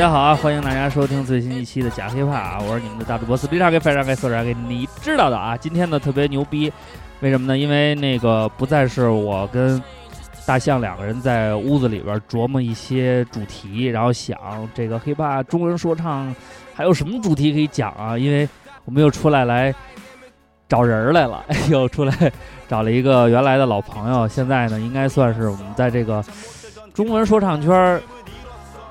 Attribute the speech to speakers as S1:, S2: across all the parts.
S1: 大家好啊！欢迎大家收听最新一期的假黑怕啊！我是你们的大主播斯皮查给翻上给说啥给你知道的啊！今天呢特别牛逼，为什么呢？因为那个不再是我跟大象两个人在屋子里边琢磨一些主题，然后想这个黑怕中文说唱还有什么主题可以讲啊？因为我们又出来来找人来了，又出来找了一个原来的老朋友，现在呢应该算是我们在这个中文说唱圈。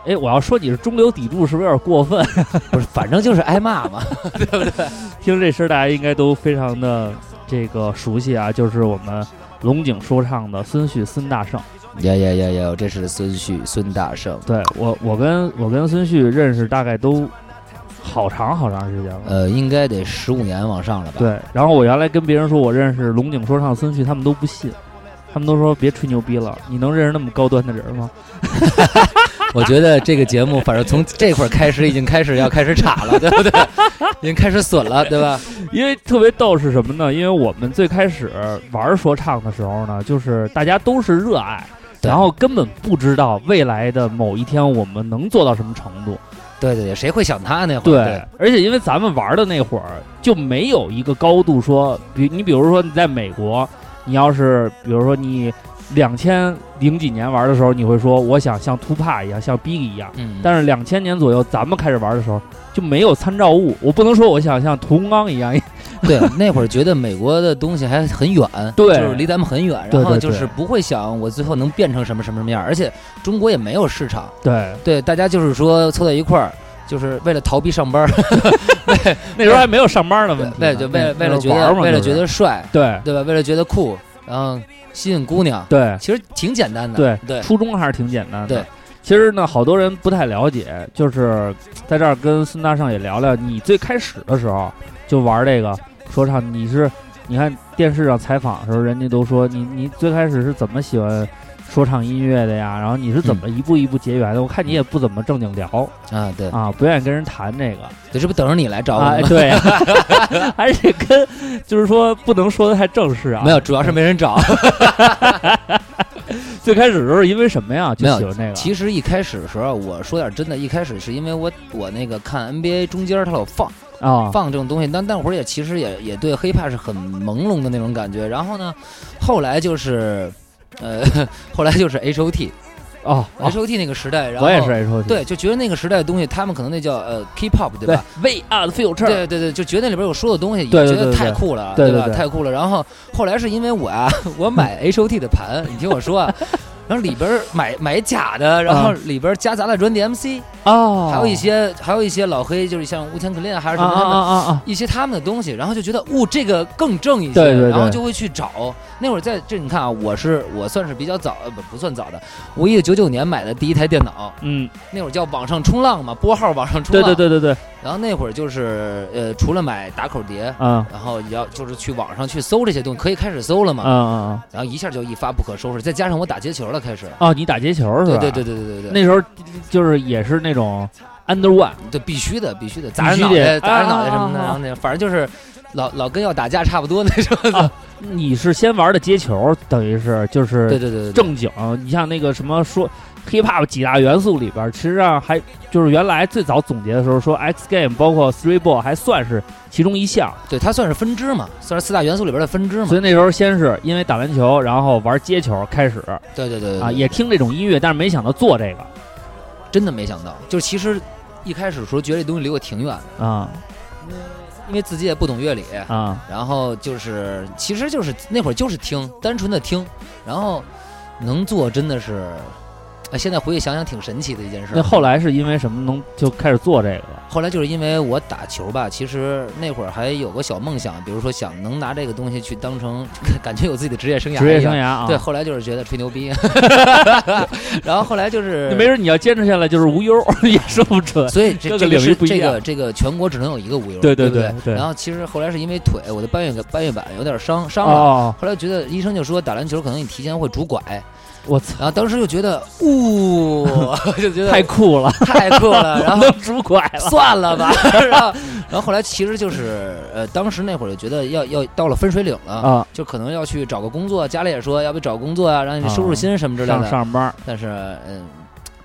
S1: 哎，我要说你是中流砥柱，是不是有点过分？
S2: 不是，反正就是挨骂嘛，对不对？
S1: 听这声，大家应该都非常的这个熟悉啊，就是我们龙井说唱的孙旭孙大圣。
S2: 呀呀呀呀！这是孙旭孙大圣。
S1: 对我，我跟我跟孙旭认识大概都好长好长时间了。
S2: 呃，应该得十五年往上了吧？
S1: 对。然后我原来跟别人说我认识龙井说唱孙旭，他们都不信，他们都说别吹牛逼了，你能认识那么高端的人吗？
S2: 我觉得这个节目，反正从这会儿开始，已经开始要开始岔了，对不对？已经开始损了，对吧？
S1: 因为特别逗是什么呢？因为我们最开始玩说唱的时候呢，就是大家都是热爱，然后根本不知道未来的某一天我们能做到什么程度。
S2: 对对对，谁会想他那会
S1: 儿？对，而且因为咱们玩的那会儿就没有一个高度，说比你比如说你在美国，你要是比如说你。两千零几年玩的时候，你会说我想像 t u p a 一样，像 Big 一样。
S2: 嗯。
S1: 但是两千年左右，咱们开始玩的时候就没有参照物。我不能说我想像屠洪刚一样。
S2: 对，那会儿觉得美国的东西还很远，
S1: 对，
S2: 就是离咱们很远，然后就是不会想我最后能变成什么什么什么样。而且中国也没有市场。
S1: 对
S2: 对，大家就是说凑在一块儿，就是为了逃避上班。
S1: 那时候还没有上班的问题。
S2: 对，就为了为了觉得为了觉得帅，
S1: 对
S2: 对吧？为了觉得酷，然后。吸引姑娘，
S1: 对，
S2: 其实挺简单的，
S1: 对
S2: 对，
S1: 初衷还是挺简单的。
S2: 对，
S1: 其实呢，好多人不太了解，就是在这儿跟孙大圣也聊聊，你最开始的时候就玩这个说唱，你是你看电视上采访的时候，人家都说你你最开始是怎么喜欢？说唱音乐的呀，然后你是怎么一步一步结缘的？我看你也不怎么正经聊
S2: 啊，对
S1: 啊，不愿意跟人谈这个，
S2: 这不等着你来找我吗？
S1: 对，还是跟就是说不能说的太正式啊。
S2: 没有，主要是没人找。
S1: 最开始的时候因为什么呀？
S2: 没有
S1: 那个。
S2: 其实一开始的时候，我说点真的，一开始是因为我我那个看 NBA 中间他老放
S1: 啊
S2: 放这种东西，但那会儿也其实也也对 hiphop 是很朦胧的那种感觉。然后呢，后来就是。呃，后来就是 H O T，
S1: 哦
S2: ，H O T 那个时代，然后
S1: 我也是 H O T，
S2: 对，就觉得那个时代的东西，他们可能那叫呃 K pop，对吧
S1: ？We are the future，
S2: 对对对，就觉得那里边有说的东西，
S1: 觉
S2: 得太酷了，
S1: 对
S2: 吧？太酷了。然后后来是因为我啊，我买 H O T 的盘，你听我说啊。然后里边买买假的，然后里边夹杂了 Run DMC
S1: 哦，
S2: 还有一些还有一些老黑，就是像乌天可恋还是什么
S1: 啊啊啊
S2: 一些他们的东西，然后就觉得哦这个更正一些，
S1: 对对，
S2: 然后就会去找。那会儿在这你看啊，我是我算是比较早呃不不算早的，我一九九年买的第一台电脑，
S1: 嗯，
S2: 那会儿叫网上冲浪嘛，拨号网上冲
S1: 浪，对对对对对。
S2: 然后那会儿就是呃除了买打口碟，
S1: 嗯，
S2: 然后要就是去网上去搜这些东西，可以开始搜了嘛，
S1: 嗯嗯嗯，
S2: 然后一下就一发不可收拾，再加上我打街球了开始，
S1: 哦你打。接球是吧？
S2: 对对对对对对
S1: 那时候就是也是那种 under one，
S2: 对，必须的，必须的，砸人脑袋，砸人脑袋什么的，然后那反正就是老老跟要打架差不多那种。
S1: 你是先玩的接球，等于是就是
S2: 对对对
S1: 正经。你像那个什么说 hip hop 几大元素里边，其实上还就是原来最早总结的时候说 X game 包括 three ball 还算是其中一项。
S2: 对，它算是分支嘛，算是四大元素里边的分支嘛。
S1: 所以那时候先是因为打篮球，然后玩街球开始。
S2: 对对对
S1: 啊，也听这种音乐，但是没想到做这个，
S2: 真的没想到。就是其实一开始的时候觉得这东西离我挺远
S1: 的
S2: 啊。因为自己也不懂乐理
S1: 啊，
S2: 然后就是，其实就是那会儿就是听，单纯的听，然后能做真的是。哎，现在回去想想，挺神奇的一件事。
S1: 那后来是因为什么能就开始做这个了？
S2: 后来就是因为我打球吧，其实那会儿还有个小梦想，比如说想能拿这个东西去当成，感觉有自己的职业生涯。
S1: 职业生涯啊，
S2: 对。后来就是觉得吹牛逼，然后后来就是，
S1: 没准你要坚持下来就是无忧，也说不准。
S2: 所以这
S1: 个领域不
S2: 一样。这个这个全国只能有一个无忧，
S1: 对
S2: 对
S1: 对对。
S2: 然后其实后来是因为腿，我的半月半月板有点伤伤了，后来觉得医生就说打篮球可能你提前会拄拐。
S1: 我操！
S2: 然后当时就觉得，呜，就觉得
S1: 太酷了，
S2: 太酷了。然后
S1: 都拄拐了，
S2: 算了吧。然后，然后后来其实就是，呃，当时那会儿就觉得要要到了分水岭了
S1: 啊，
S2: 就可能要去找个工作。家里也说，要不找工作啊，让你收收心什么之类的。
S1: 上上班，
S2: 但是，嗯。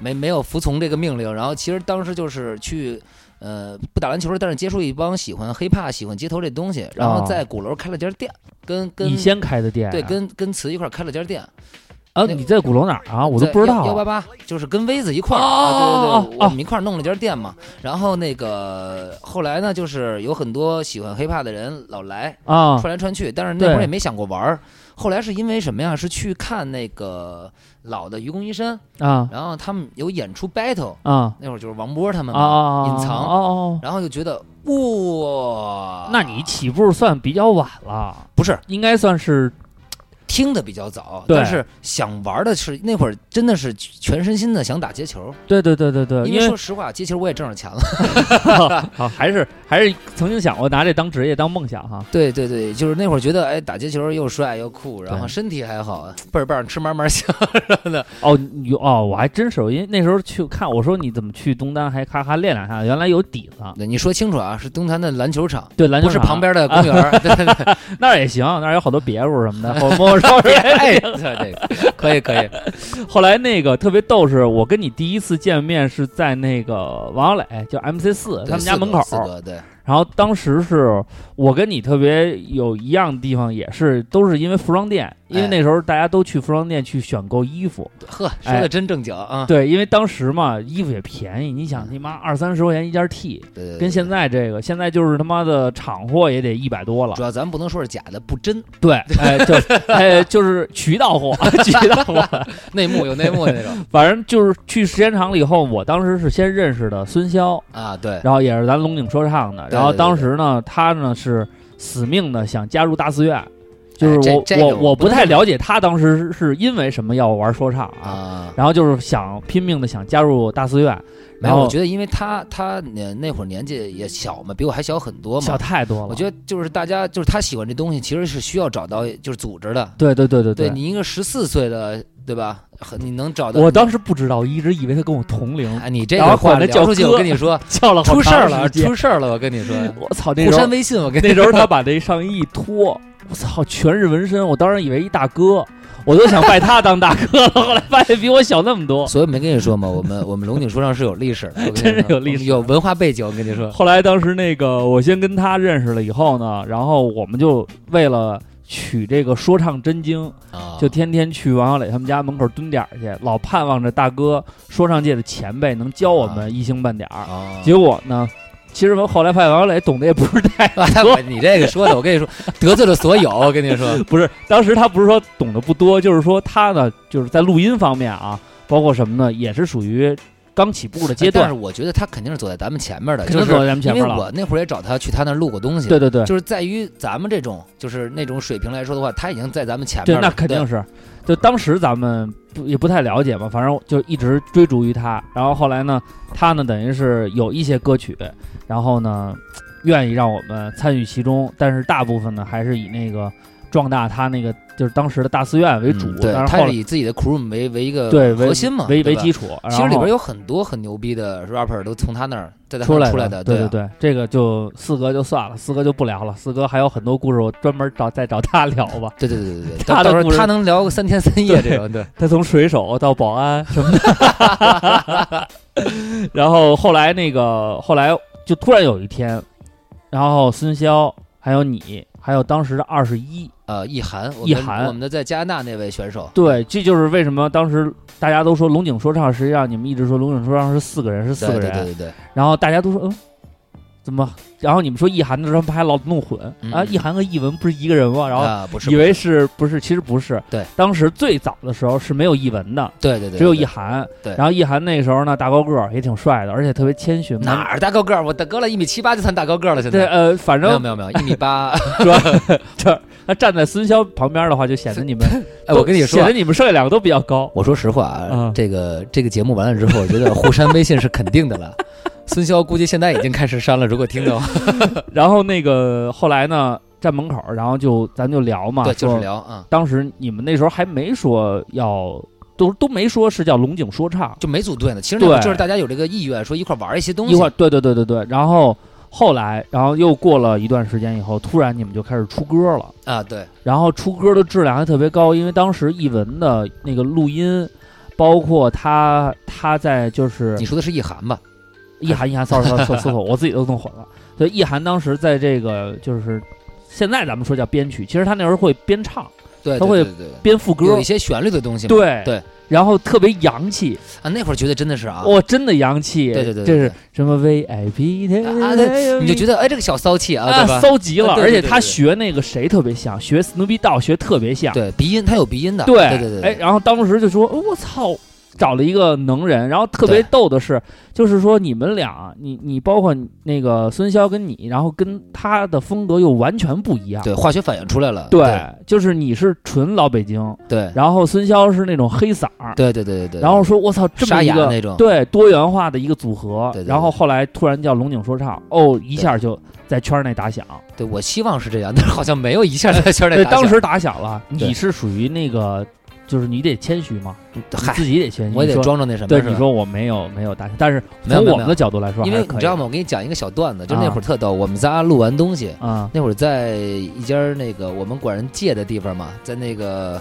S2: 没没有服从这个命令。然后其实当时就是去，呃，不打篮球，但是接触一帮喜欢 hiphop、喜欢街头这东西，然后
S1: 哦
S2: 在鼓楼开了家店，跟跟
S1: 你先开的店啊，
S2: 对跟跟词一块儿开了家店，
S1: 啊，你在鼓楼哪儿啊？我都不知道
S2: 幺八八就是跟威子一块儿、
S1: 哦
S2: 啊，对对
S1: 哦
S2: 对，我们一块儿弄了家店嘛。然后那个后来呢，就是有很多喜欢 hiphop 的人老来
S1: 啊
S2: 串来串去，但是那会儿也没想过玩儿。后来是因为什么呀？是去看那个老的愚公移山，
S1: 啊
S2: 然后他们有演出 battle，
S1: 啊
S2: 那会儿就是王波他们
S1: 啊
S2: 嘛，
S1: 啊！
S2: 隐藏
S1: 哦哦，
S2: 然后就觉得哇，
S1: 那你起步算比较晚了，
S2: 不是
S1: 应该算是
S2: 听的比较早，但是想玩的是那会儿真的是全身心的想打街球，
S1: 对对对对对，
S2: 因
S1: 因为
S2: 为说实话，街球我也挣着钱了。
S1: 好还是还是曾经想过拿这当职业当梦想哈。
S2: 对对对，就是那会儿觉得哎，打街球又帅又酷，然后身体还好，倍儿棒，吃嘛嘛香什么的。
S1: 哦，有哦，我还真是，因为那时候去看，我说你怎么去东单还咔咔练两下，原来有底子。
S2: 对，你说清楚啊，是东单的篮球场，
S1: 对，篮球场
S2: 不是旁边的公园儿。对对对，
S1: 那也行，那儿有好多别墅什么的，我摸摸 烧
S2: 哎，对这个可以可以。
S1: 后来那个特别逗是，我跟你第一次见面是在那个王小磊，就 MC 四他们家门口。
S2: 对，
S1: 然后当时是我跟你特别有一样的地方，也是都是因为服装店，因为
S2: 哎
S1: 那时候大家都去服装店去选购衣服。
S2: 呵，说
S1: 哎
S2: 的真正经啊。
S1: 对，因为当时嘛，衣服也便宜，你想你妈二三十块钱一件 T，
S2: 对
S1: 跟现在这个，现在就是他妈的厂货也得一百多了
S2: 主。要咱不能说是假的，不真，
S1: 对，哎，就 哎就是渠道货，渠道货。
S2: 内幕有内幕的那种
S1: 反正就是去时间长了以后，我当时是先认识的孙潇，
S2: 啊。对，
S1: 然后也是咱龙井说唱的。然后当时呢，他呢是死命的想加入大寺院，就是我、我
S2: 我不太
S1: 了解他当时是是因为什么要玩说唱啊。
S2: 啊，
S1: 然后就是想拼命的想加入大寺院，
S2: 没有，
S1: 然后
S2: 我觉得因为他他那那会儿年纪也小嘛，比我还小很多嘛
S1: 小。太多了。
S2: 我觉得就是大家就是他喜欢这东西，其实是需要找到就是组织的。
S1: 对对对对
S2: 对你一个十四岁的，对吧？很你能找到
S1: 我当时不知道，我一直以为他跟我同龄，
S2: 哎，你这个话
S1: 叫
S2: 出去，我跟你说，
S1: 叫了好
S2: 出事儿了，出事儿了，我跟你说，
S1: 我操，那时候
S2: 删微信，我跟你
S1: 那时候他把那上衣一脱，我操，全是纹身，我当时以为一大哥，我都想拜他当大哥了。后来发现比我小那么多。
S2: 所以没跟你说嘛，我们我们龙井说唱是有历史的，
S1: 真是有历史
S2: 有文化背景。我跟你说，
S1: 后来当时那个我先跟他认识了以后呢，然后我们就为了取这个说唱真经，
S2: 啊，
S1: 就天天去王小磊他们家门口蹲点儿去，老盼望着大哥说唱界的前辈能教我们一星半点结果呢，其实后来发现王小磊懂得也不是太
S2: 多你这个说的，我跟你说，得罪了所有。我跟你说，
S1: 不是，当时他不是说懂得不多，就是说他呢，就是在录音方面啊，包括什么呢，也是属于刚起步的阶段
S2: 但是，我觉得他肯定是走在咱们前面的，就是
S1: 肯定走在咱们前面了。
S2: 因为我那会儿也找他去他那儿录过东西，
S1: 对对对，
S2: 就是在于咱们这种就是那种水平来说的话，他已经在咱们前面
S1: 对，
S2: 了。
S1: 那肯定是。就当时咱们不也不太了解嘛，反正就一直追逐于他。然后后来呢，他呢等于是有一些歌曲，然后呢愿意让我们参与其中，但是大部分呢还是以那个壮大他那个就是当时的大寺院为主。
S2: 嗯对，他
S1: 但是后来
S2: 以自己的 crew 为为一个
S1: 对为
S2: 核心嘛，
S1: 为为基础。
S2: 其实里边有很多很牛逼的 rapper 都从他那儿在
S1: 出来
S2: 出来的，对
S1: 对对，这个就四哥就算了，四哥就不聊了。四哥还有很多故事，我专门找再找他聊吧。
S2: 对对对对对，
S1: 他
S2: 他能聊个三天三夜这种，对，
S1: 他从水手到保安什么的，然后后来那个后来就突然有一天，然后孙潇还有你，还有当时的二十一，
S2: 呃，易涵，
S1: 易涵
S2: 我们的在加拿大那位选手，
S1: 对，这就是为什么当时大家都说龙井说唱，实际上你们一直说龙井说唱是四个人，是四个人，
S2: 对对对对，
S1: 然后大家都说嗯。怎么？然后你们说易涵的时候，他们还老弄混、
S2: 嗯
S1: 啊？易涵和易文不是一个人吗？然后
S2: 啊不是
S1: 以为是不是？其实不是。
S2: 对，
S1: 当时最早的时候是没有易文的，
S2: 对对对，
S1: 只有
S2: 对
S1: 易涵。
S2: 对
S1: 然后易涵那时候呢，大高个儿也挺帅的，而且特别谦逊。
S2: 哪儿大高个儿？我大哥了一米七八就算大高个儿了，现
S1: 对，
S2: 在。
S1: 呃，反正
S2: 没有没有没有，一米八。
S1: 是吧这 他站在孙骁旁边的话，就显得你们，
S2: 哎，我跟你说
S1: 显得，你们剩下两个都比较高。
S2: 我说实话啊
S1: 嗯，
S2: 这个这个节目完了之后，我觉得互删微信是肯定的了。孙骁估计现在已经开始删了，如果听到，
S1: 然后那个后来呢，站门口，然后就咱就聊嘛，
S2: 对，就是聊啊，
S1: 当时你们那时候还没说要，都都没说是叫龙井说唱，
S2: 就没组队呢。其实那就是大家有这个意愿，说一块儿玩一些东西。
S1: 一块儿，对对对对对，然后后来，然后又过了一段时间以后，突然你们就开始出歌了。
S2: 啊，对，
S1: 然后出歌的质量还特别高，因为当时译文的那个录音，包括他他在就是
S2: 你说的是意涵吧？
S1: 意涵意涵，sorry sorry sorry sorry，我自己都弄混了。所以，意涵当时在这个就是现在咱们说叫编曲，其实他那时候会编唱、
S2: 对，
S1: 他会编副歌
S2: 有一，些旋律的东西。
S1: 对
S2: 对，
S1: 然后特别洋气，
S2: 啊，那会儿觉得真的是啊，
S1: 哇，真的洋气。
S2: 对对对对
S1: 这是什么 VIP
S2: 对你就觉得哎，这个小骚气啊？
S1: 骚极了，而且他学那个谁特别像，学 Snoopy Dog 学特别像。
S2: 对，鼻音，他有鼻音的。
S1: 对
S2: 对对对，
S1: 哎，然后当时就说，哦我操，找了一个能人，然后特别逗的是，就是说你们俩，你你包括那个孙潇跟你，然后跟他的风格又完全不一样。
S2: 对化学反应出来了。
S1: 对，就是你是纯老北京，
S2: 对
S1: 然后孙潇是那种黑嗓儿，
S2: 对对对对对。
S1: 然后说我操，这么一个
S2: 那种
S1: 对多元化的一个组合，
S2: 对对对
S1: 然后后来突然叫龙井说唱，哦，一下就在圈内打响。
S2: 对我希望是这样，但是好像没有一下在圈内
S1: 对，
S2: 打响
S1: 当时打响了，你是属于那个，就是你得谦虚嘛，你自己得谦虚，
S2: 我也得
S1: 装
S2: 装着那什么。
S1: 对，
S2: 是
S1: 你说我没有没有打响，但是从我们的角度来说，
S2: 因为你知道吗？我给你讲一个小段子，就那
S1: 啊
S2: 会儿特逗，我们仨录完东西，
S1: 啊
S2: 那会儿在一家那个我们管人借的地方嘛，在那个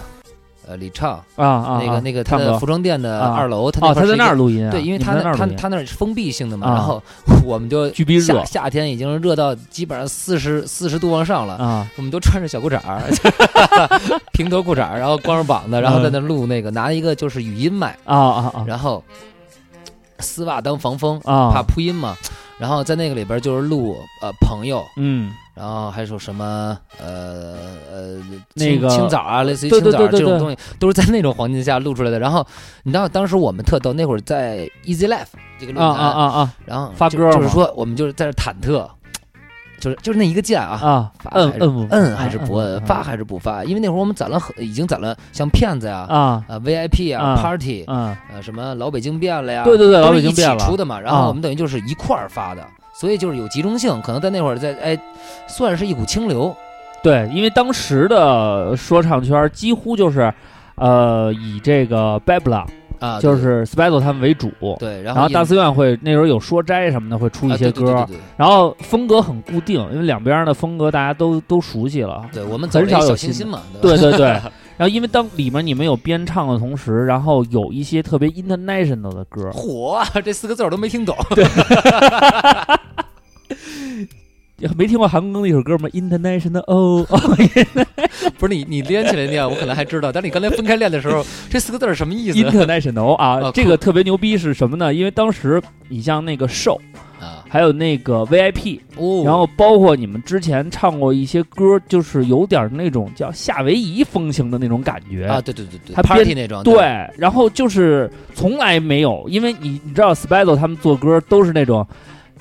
S2: 呃李畅
S1: 啊啊，
S2: 那个
S1: 啊
S2: 那个他的服装店的
S1: 啊
S2: 二楼，他
S1: 哦，他在
S2: 那儿
S1: 录音啊，
S2: 对，因为他那他他那儿是封闭性的嘛，
S1: 啊
S2: 然后 我们就
S1: 巨逼热
S2: 夏夏天已经热到基本上四十四十度往上了，
S1: 啊
S2: 我们都穿着小裤衩儿，平头裤衩儿，然后光着膀子，然后在那录那个拿一个就是语音麦，
S1: 啊啊啊。
S2: 然后丝袜当防风，
S1: 啊，
S2: 怕扑音嘛。然后在那个里边就是录呃朋友，
S1: 嗯，
S2: 然后还有什么呃呃
S1: 那个
S2: 清清早啊，类似于
S1: 对
S2: 清早啊
S1: 对对对对
S2: 这种东西，都是在那种环境下录出来的。然后你知道当时我们特逗，那会儿在 Easy Life 这个论
S1: 啊
S2: 坛，
S1: 啊啊
S2: 然后
S1: 发歌
S2: 就是说我们就是在这忐忑，就是就是那一个键啊。
S1: 啊啊，
S2: 发
S1: 摁摁
S2: 摁还是不
S1: 摁
S2: 摁，发还是不发？因为那会儿我们攒了很，已经攒了像骗子呀、
S1: 啊
S2: 啊 VIP 啊、
S1: 啊
S2: Party
S1: 嗯
S2: 呃什么老北京变了呀，
S1: 对对对老北京变了
S2: 出的嘛。然
S1: 啊
S2: 后我们等于就是一块儿发的，所以就是有集中性，可能在那会儿在哎，算是一股清流。
S1: 对，因为当时的说唱圈几乎就是，呃，以这个 Babla
S2: 啊，
S1: 就是 Spido 他们为主，
S2: 对，然
S1: 然后大寺院会那时候有说斋什么的会出一
S2: 啊
S1: 些歌，
S2: 对对对对对。
S1: 然后风格很固定，因为两边的风格大家都都熟悉了。
S2: 对，我们
S1: 很少有新的
S2: 小清新嘛，
S1: 对对对，然后因为当里面你们有编唱的同时，然后有一些特别 international 的歌，
S2: 火啊，这四个字儿都没听懂。
S1: 没听过韩庚的一首歌吗？International 哦哦，
S2: 不是你你连起来念，我可能还知道，但是你刚才分开练的时候，这四个字儿什么意思
S1: International 啊
S2: 啊，
S1: 这个特别牛逼是什么呢？因为当时你像那个 Show，
S2: 啊？
S1: 还有那个 VIP，
S2: 哦，
S1: 然后包括你们之前唱过一些歌，就是有点那种叫夏威夷风情的那种感觉。
S2: 啊，对对对对
S1: 还
S2: ，party 那种，
S1: 对，然后就是从来没有，因为你你知道 Spido 他们做歌都是那种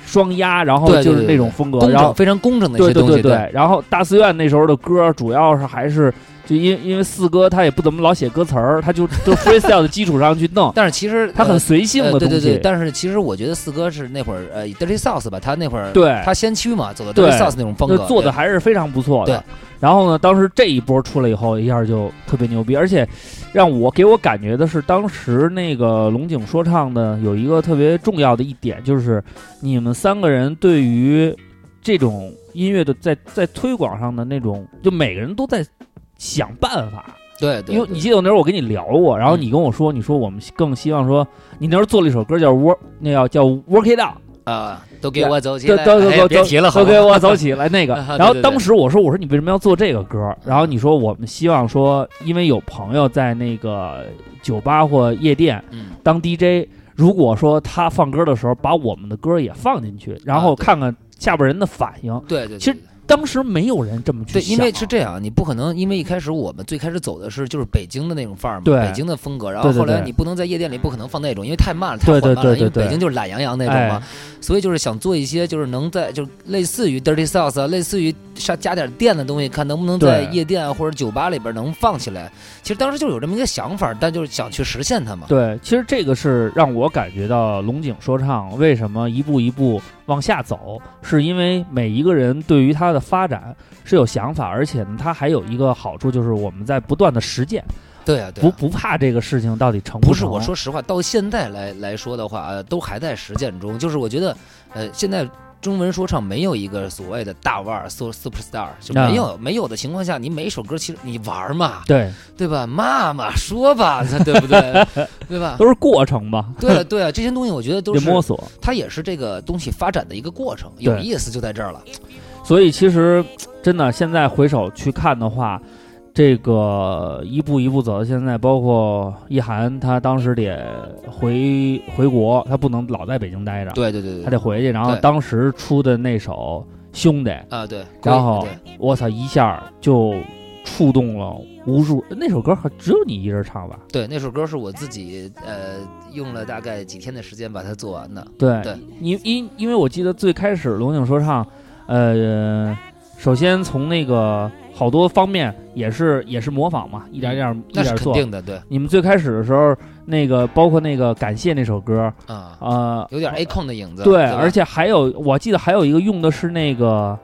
S1: 双压，然后就是
S2: 对对对对。
S1: 那种风格，
S2: 工
S1: 然后
S2: 非常工整的一些东西，
S1: 对。对对，然后大寺院那时候的歌主要是还是就因因为四哥他也不怎么老写歌词儿，他就 就 freestyle 的基础上去弄，
S2: 但是其实
S1: 他很
S2: 呃
S1: 随性的
S2: 对对对，但是其实我觉得四哥是那会儿呃 Dirty South 吧，他那会儿
S1: 对。
S2: 他先驱嘛，走的 Dirty South 那种风格，
S1: 就做的还是非常不错的。
S2: 对。
S1: 然后呢，当时这一波出来以后，一下就特别牛逼，而且让我给我感觉的是，当时那个龙井说唱的有一个特别重要的一点，就是你们三个人对于这种音乐的在在推广上的那种，就每个人都在想办法。
S2: 对对，
S1: 因为你记得我那时候我跟你聊过，然后
S2: 嗯
S1: 你跟我说，你说我们更希望说，你那时候做了一首歌叫 Work，那叫叫 Work It Out。
S2: 啊，都给我走起来，
S1: 都都
S2: 哎
S1: 都都
S2: 别提了，
S1: 都给我走起来那个。然后当时我说，我说你为什么要做这个歌？然后你说我们希望说，因为有朋友在那个酒吧或夜店
S2: 嗯，
S1: 当 DJ，如果说他放歌的时候把我们的歌也放进去，然后看看下边人的反应。
S2: 对对，
S1: 其实
S2: 对
S1: 当时没有人这么去
S2: 对，因为是这样，你不可能，因为一开始我们最开始走的是就是北京的那种范儿嘛，北京的风格，然后后来你不能在夜店里不可能放那种，因为太慢了，太缓慢了，因为
S1: 对对。对
S2: 北京就是懒洋洋那种嘛。
S1: 哎，
S2: 所以就是想做一些就是能在就类似于 Dirty South 啊，类似于上加点电的东西，看能不能在夜店啊或者酒吧里边能放起来。其实当时就有这么一个想法，但就是想去实现它嘛。
S1: 对，其实这个是让我感觉到龙井说唱为什么一步一步往下走，是因为每一个人对于他的发展是有想法，而且呢，他还有一个好处就是我们在不断的实践，
S2: 对啊，对
S1: 不
S2: 啊。
S1: 不怕这个事情到底成
S2: 不不
S1: 是，
S2: 我说实话，到现在来来说的话，呃，都还在实践中。就是我觉得，呃，现在中文说唱没有一个所谓的大腕儿、super superstar，就
S1: 啊
S2: 没有、没有的情况下，你每一首歌其实你玩儿嘛，
S1: 对，
S2: 对吧？骂嘛，说吧，对不对？对吧？
S1: 都是过程吧，
S2: 对啊，对啊，这些东西我觉得都是
S1: 摸索。
S2: 它也是这个东西发展的一个过程，有意思就在这儿了。
S1: 所以其实真的，现在回首去看的话，这个一步一步走到现在，包括意涵，他当时得回回国，他不能老在北京待着，
S2: 对对对对，
S1: 他得回去。然后当时出的那首《兄弟》，
S2: 啊对，
S1: 然后我操，一下就触动了无数。那首歌还只有你一人唱吧？
S2: 对那首歌是我自己呃用了大概几天的时间把它做完的。
S1: 对，
S2: 对
S1: 因因因为我记得最开始龙井说唱，呃，首先从那个好多方面也是也是模仿嘛，一点点一
S2: 那是
S1: 点做。
S2: 肯定的，对
S1: 你们最开始的时候，那个包括那个感谢那首歌，
S2: 啊，
S1: 呃，
S2: 有点 A 控的影子。
S1: 对，而且还有我记得还有一个用的是那个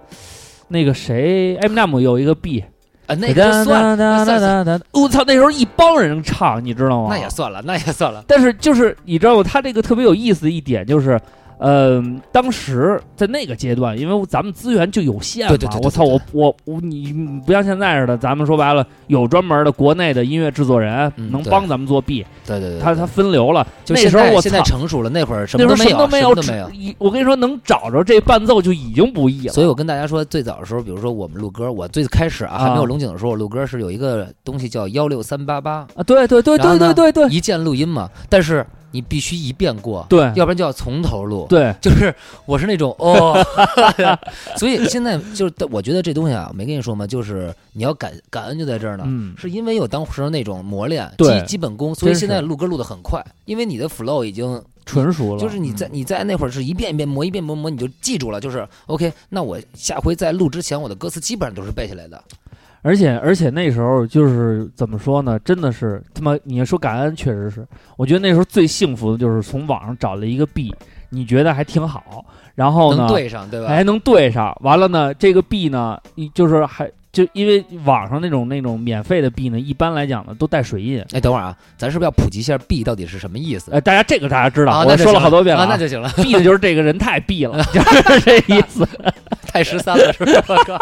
S1: 那个谁，Eminem 有一个 B，
S2: 啊那个就算，
S1: 了我操，那时候一帮人唱，你知道吗？
S2: 那也算了，那也算了。
S1: 但是就是你知道吗？他这个特别有意思的一点就是，呃，当时在那个阶段，因为咱们资源就有限嘛，
S2: 对对对对
S1: 我操，我我我你你不像现在似的，咱们说白了有专门的国内的音乐制作人、
S2: 嗯
S1: 能帮咱们做 B，
S2: 对对对，
S1: 他他分流了。
S2: 就
S1: 那时候我
S2: 在现在成熟了，那会儿什么都没有，
S1: 候什么都没有，
S2: 什么都没有。
S1: 我跟你说，能找着这伴奏就已经不易了。
S2: 所以我跟大家说，最早的时候，比如说我们录歌，我最开始啊
S1: 啊
S2: 还没有龙井的时候，我录歌是有一个东西叫幺六三八八，
S1: 啊，对对对对对对对
S2: 一键录音嘛，但是你必须一遍过，
S1: 对
S2: 要不然就要从头录。
S1: 对，
S2: 就是我是那种哦，所以现在就是我觉得这东西啊，没跟你说吗？就是你要感感恩就在这儿呢，
S1: 嗯，
S2: 是因为有当时那种磨练
S1: 对
S2: 基基本功，所以现在录歌录的很快，因为你的 flow 已经
S1: 纯熟了，
S2: 就是你在
S1: 嗯
S2: 你在那会儿是一遍一遍磨，一遍磨磨，你就记住了，就是 OK。那我下回在录之前，我的歌词基本上都是背下来的。
S1: 而且而且那时候就是怎么说呢？真的是他妈，你要说感恩，确实是。我觉得那时候最幸福的就是从网上找了一个币，你觉得还挺好，然后呢
S2: 能对上，对吧？
S1: 还能对上。完了呢，这个币呢，一就是还就因为网上那种那种免费的币呢，一般来讲呢都带水印。
S2: 哎，等会儿啊，咱是不是要普及一下币到底是什么意思？
S1: 哎，大家这个大家知道，
S2: 啊，
S1: 我说了好多遍了、
S2: 啊，那就行了，
S1: 币的就是这个人太币了，就是这意思。
S2: 太十三了，是吧？我靠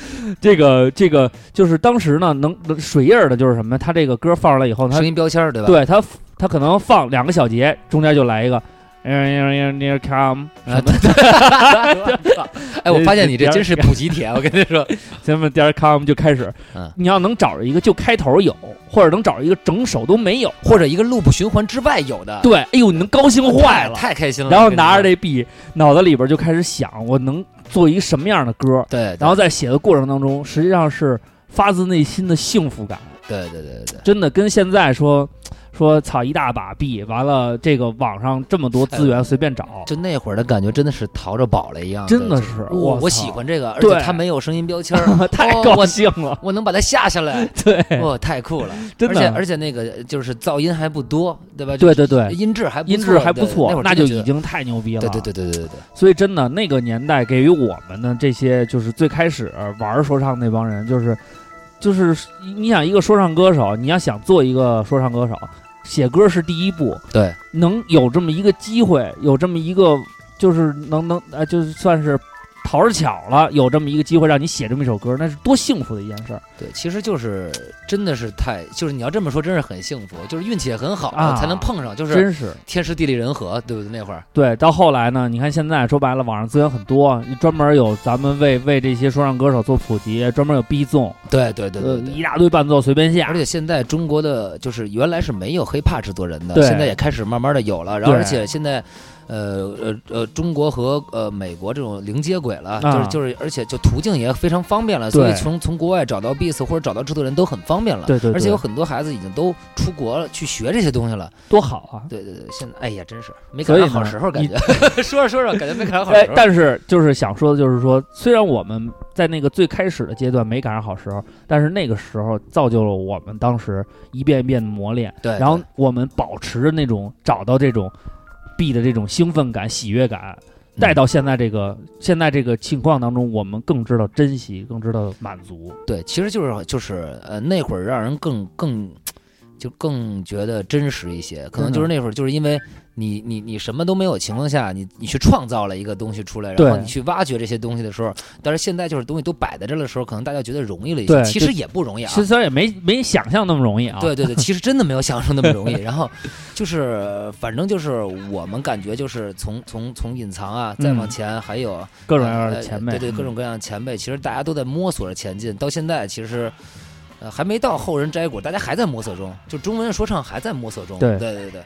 S1: 这个这个就是当时呢，能能水印儿的就是什么？他这个歌放出来以后，他
S2: 声音标签儿，对吧？
S1: 对他他可能放两个小节，中间就来一个。Near come，
S2: 啊，对 哎，我发现你这真是补给帖，我跟你说，
S1: 咱们点 com 就开始。
S2: 嗯
S1: 你要能找着一个就开头有，或者能找着一个整首都没有，
S2: 或者一个 loop 循环之外有的，
S1: 对，哎呦，你能高兴坏了。
S2: 太开心了。
S1: 然后
S2: 你
S1: 拿着这币，脑子里边就开始想，我能做一个什么样的歌？
S2: 对，
S1: 然后在写的过程当中，实际上是发自内心的幸福感。
S2: 对对对对对。
S1: 真的跟现在说说操一大把币，完了这个网上这么多资源随便找，
S2: 就那会儿的感觉，真的是淘着宝了一样。
S1: 真的
S2: 是
S1: 是
S2: 我我喜欢这个，而且它没有声音标签儿，
S1: 太高兴了，
S2: 我能把它下下来，
S1: 对，
S2: 哇，太酷了！
S1: 真的
S2: 而且而且那个就是噪音还不多，对吧？
S1: 对对对，
S2: 音质还
S1: 音质还不错
S2: 那
S1: 就已经太牛逼了。
S2: 对对对对对对对，
S1: 所以真的那个年代给予我们的这些，就是最开始玩说唱那帮人，就是就是你想一个说唱歌手，你要想做一个说唱歌手，写歌是第一步，
S2: 对
S1: 能有这么一个机会，有这么一个就是能能呃，就是算是讨着巧了，有这么一个机会让你写这么一首歌，那是多幸福的一件事儿。
S2: 对，其实就是真的是太，就是你要这么说，真是很幸福，就是运气也很好
S1: 啊
S2: 才能碰上，就是
S1: 真是
S2: 天时地利人和，对不对？那会儿
S1: 对，到后来呢，你看现在说白了，网上资源很多，你专门有咱们为为这些说唱歌手做普及，专门有 B 纵，
S2: 对对对
S1: 呃
S2: 对，对。
S1: 一大堆伴奏随便下
S2: 而，且现在中国的就是原来是没有 hiphop 制作人的，
S1: 对
S2: 现在也开始慢慢的有了。然后而且现在，呃呃呃，中国和呃美国这种零接轨了，
S1: 啊
S2: 就是就是，而且就途径也非常方便了，所以
S1: 对
S2: 从从国外找到 beats 或者找到制作人都很方便了。
S1: 对对对
S2: 而且有很多孩子已经都出国了去学这些东西了。
S1: 多好啊！
S2: 对对对，现在哎呀，真是没
S1: 所以呢
S2: 赶上好时候，感觉 说着说着感觉没赶上好
S1: 哎
S2: 时，候。
S1: 但是就是想说的，就是说，虽然我们在那个最开始的阶段没赶上好时候，但是那个时候造就了我们当时一遍一遍的磨练，
S2: 对，
S1: 然后我们保持着那种找到这种 B 的这种兴奋感、喜悦感，再
S2: 嗯
S1: 到现在这个现在这个情况当中，我们更知道珍惜，更知道满足。
S2: 对，其实就是就是呃，那会儿让人更更就更觉得真实一些，可能就是那会儿就是因为你你你什么都没有情况下，你你去创造了一个东西出来，然后你去挖掘这些东西的时候，但是现在就是东西都摆在这儿的时候，可能大家觉得容易了一些，其实也不容易啊
S1: 其。实也没没想象那么容易啊。
S2: 对对对，其实真的没有想象那么容易。然后就是，反正就是我们感觉就是从从从隐藏啊，再往
S1: 嗯
S2: 前还有
S1: 各种各样的
S2: 呃
S1: 前辈，
S2: 对对，各种各样的前辈，其实大家都在摸索着前进。到现在其实。呃，还没到后人摘果，大家还在摸索中，就中文的说唱还在摸索中。
S1: 对
S2: 对对对，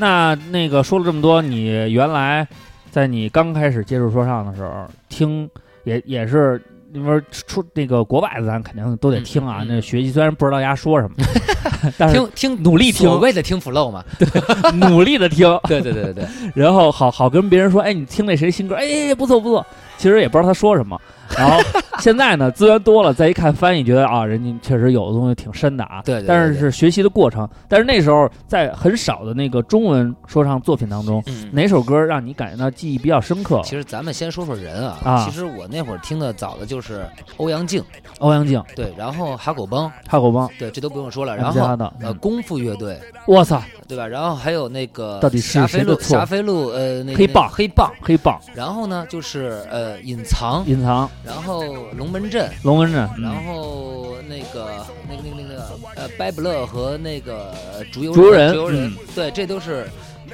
S1: 那那个说了这么多，你原来在你刚开始接触说唱的时候，听也也是因为出那个国外的，咱肯定都得听啊。
S2: 嗯嗯嗯
S1: 那学习虽然不知道人家说什么，但是
S2: 听听
S1: 努力听
S2: 所谓的听 flow 嘛。
S1: 努力的听，
S2: 对对对对对，
S1: 然后好好跟别人说，哎，你听那谁新歌，哎，不错不错。其实也不知道他说什么。然后现在呢，资源多了，再一看翻译，觉得啊，人家确实有的东西挺深的啊。
S2: 对对对
S1: 但是是学习的过程。但是那时候在很少的那个中文说唱作品当中，
S2: 嗯。
S1: 哪首歌让你感觉到记忆比较深刻？
S2: 其实咱们先说说人啊，
S1: 啊
S2: 其实我那会儿听的早的就是欧阳靖，
S1: 欧阳靖、
S2: 对，然后哈狗帮，
S1: 哈狗帮、
S2: 对，这都不用说了。然后呃，功夫乐队，
S1: 我操，
S2: 对吧？然后还有那个
S1: 到底是
S2: 霞飞路，
S1: 谁的错
S2: 霞飞路，呃，那个
S1: 黑棒
S2: 黑棒。
S1: 黑棒、
S2: 然后呢，就是呃隐藏，
S1: 隐藏、
S2: 然后龙门阵，
S1: 龙门阵，
S2: 然
S1: 嗯
S2: 后那个那个那个那个呃掰不乐和那个竹游
S1: 竹游人
S2: 竹游人
S1: 嗯，
S2: 对，这都是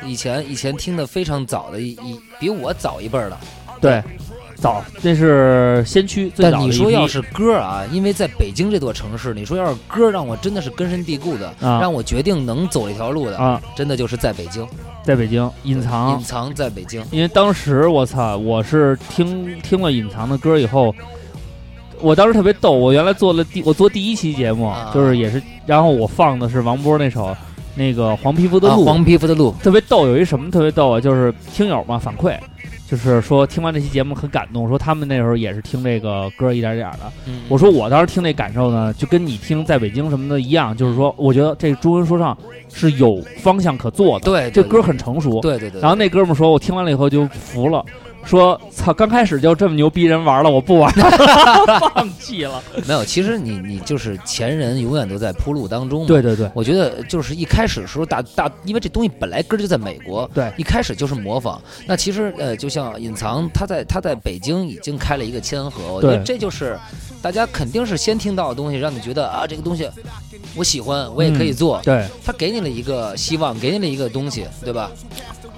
S2: 以前以前听的非常早的一一比我早一辈儿的。
S1: 对，早，这是先驱最早
S2: 但。你说要是歌啊，因为在北京这座城市，你说要是歌让我真的是根深蒂固的，
S1: 啊
S2: 让我决定能走一条路的，
S1: 啊，
S2: 真的就是在北京
S1: 在北京隐藏
S2: 隐，藏在北京。
S1: 因为当时我操，我是听听了隐藏的歌以后，我当时特别逗。我原来做了第我做第一期节目，
S2: 啊
S1: 就是也是，然后我放的是王波那首那个黄皮肤的
S2: 啊，
S1: 路，
S2: 黄皮肤的路，
S1: 特别逗。有一什么特别逗啊？就是听友嘛反馈。就是说，听完这期节目很感动，说他们那时候也是听这个歌一点点的。
S2: 嗯
S1: 我说我当时听那感受呢，就跟你听在北京什么的一样，就是说，我觉得这中文说唱是有方向可做的，
S2: 对
S1: 这歌很成熟。
S2: 对对对，
S1: 然后那哥们说，我听完了以后就服了，说操，刚开始就这么牛逼人玩了，我不玩了，放弃了。
S2: 没有，其实你你就是前人永远都在铺路当中嘛。
S1: 对对对
S2: 我觉得就是一开始的时候大大，因为这东西本来根儿就在美国，
S1: 对
S2: 一开始就是模仿。那其实呃，就像隐藏，他在他在北京已经开了一个千和，我觉得这就是大家肯定是先听到的东西，让你觉得啊，这个东西我喜欢，我也可以做。
S1: 对，
S2: 他给你了一个希望，给你了一个东西，对吧？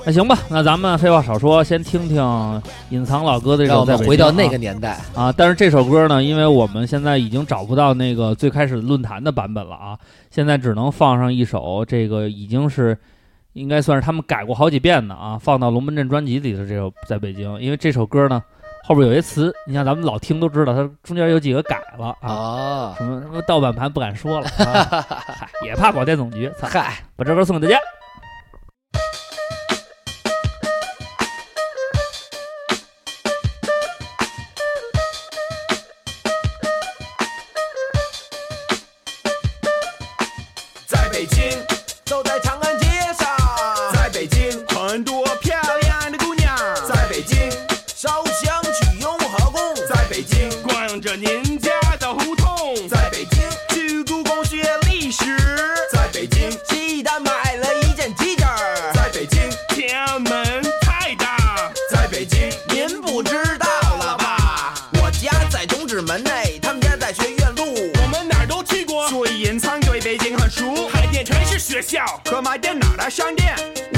S1: 那行吧，那咱们废话少说，先听听隐藏老哥的这
S2: 让我们回到那个年代。
S1: 啊，但是这首歌呢，因为我们现在已经找不到那个最开始论坛的版本了啊，现在只能放上一首这个已经是应该算是他们改过好几遍的啊，放到龙门阵专辑里的这首在北京，因为这首歌呢后边有些词，你像咱们老听都知道，它中间有几个改了啊。
S2: 啊，
S1: 什么什么盗版盘不敢说了，啊、也怕广电总局。
S2: 嗨，
S1: 把这歌送给大家。
S3: 商店，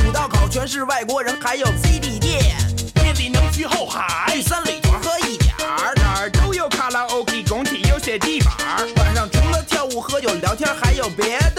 S3: 五道口全是外国人，还有 CD 店。店里能去后海，去三里屯喝一点儿，哪儿都有卡拉 OK，总体有些地板。晚上除了跳舞、喝酒、聊天，还有别的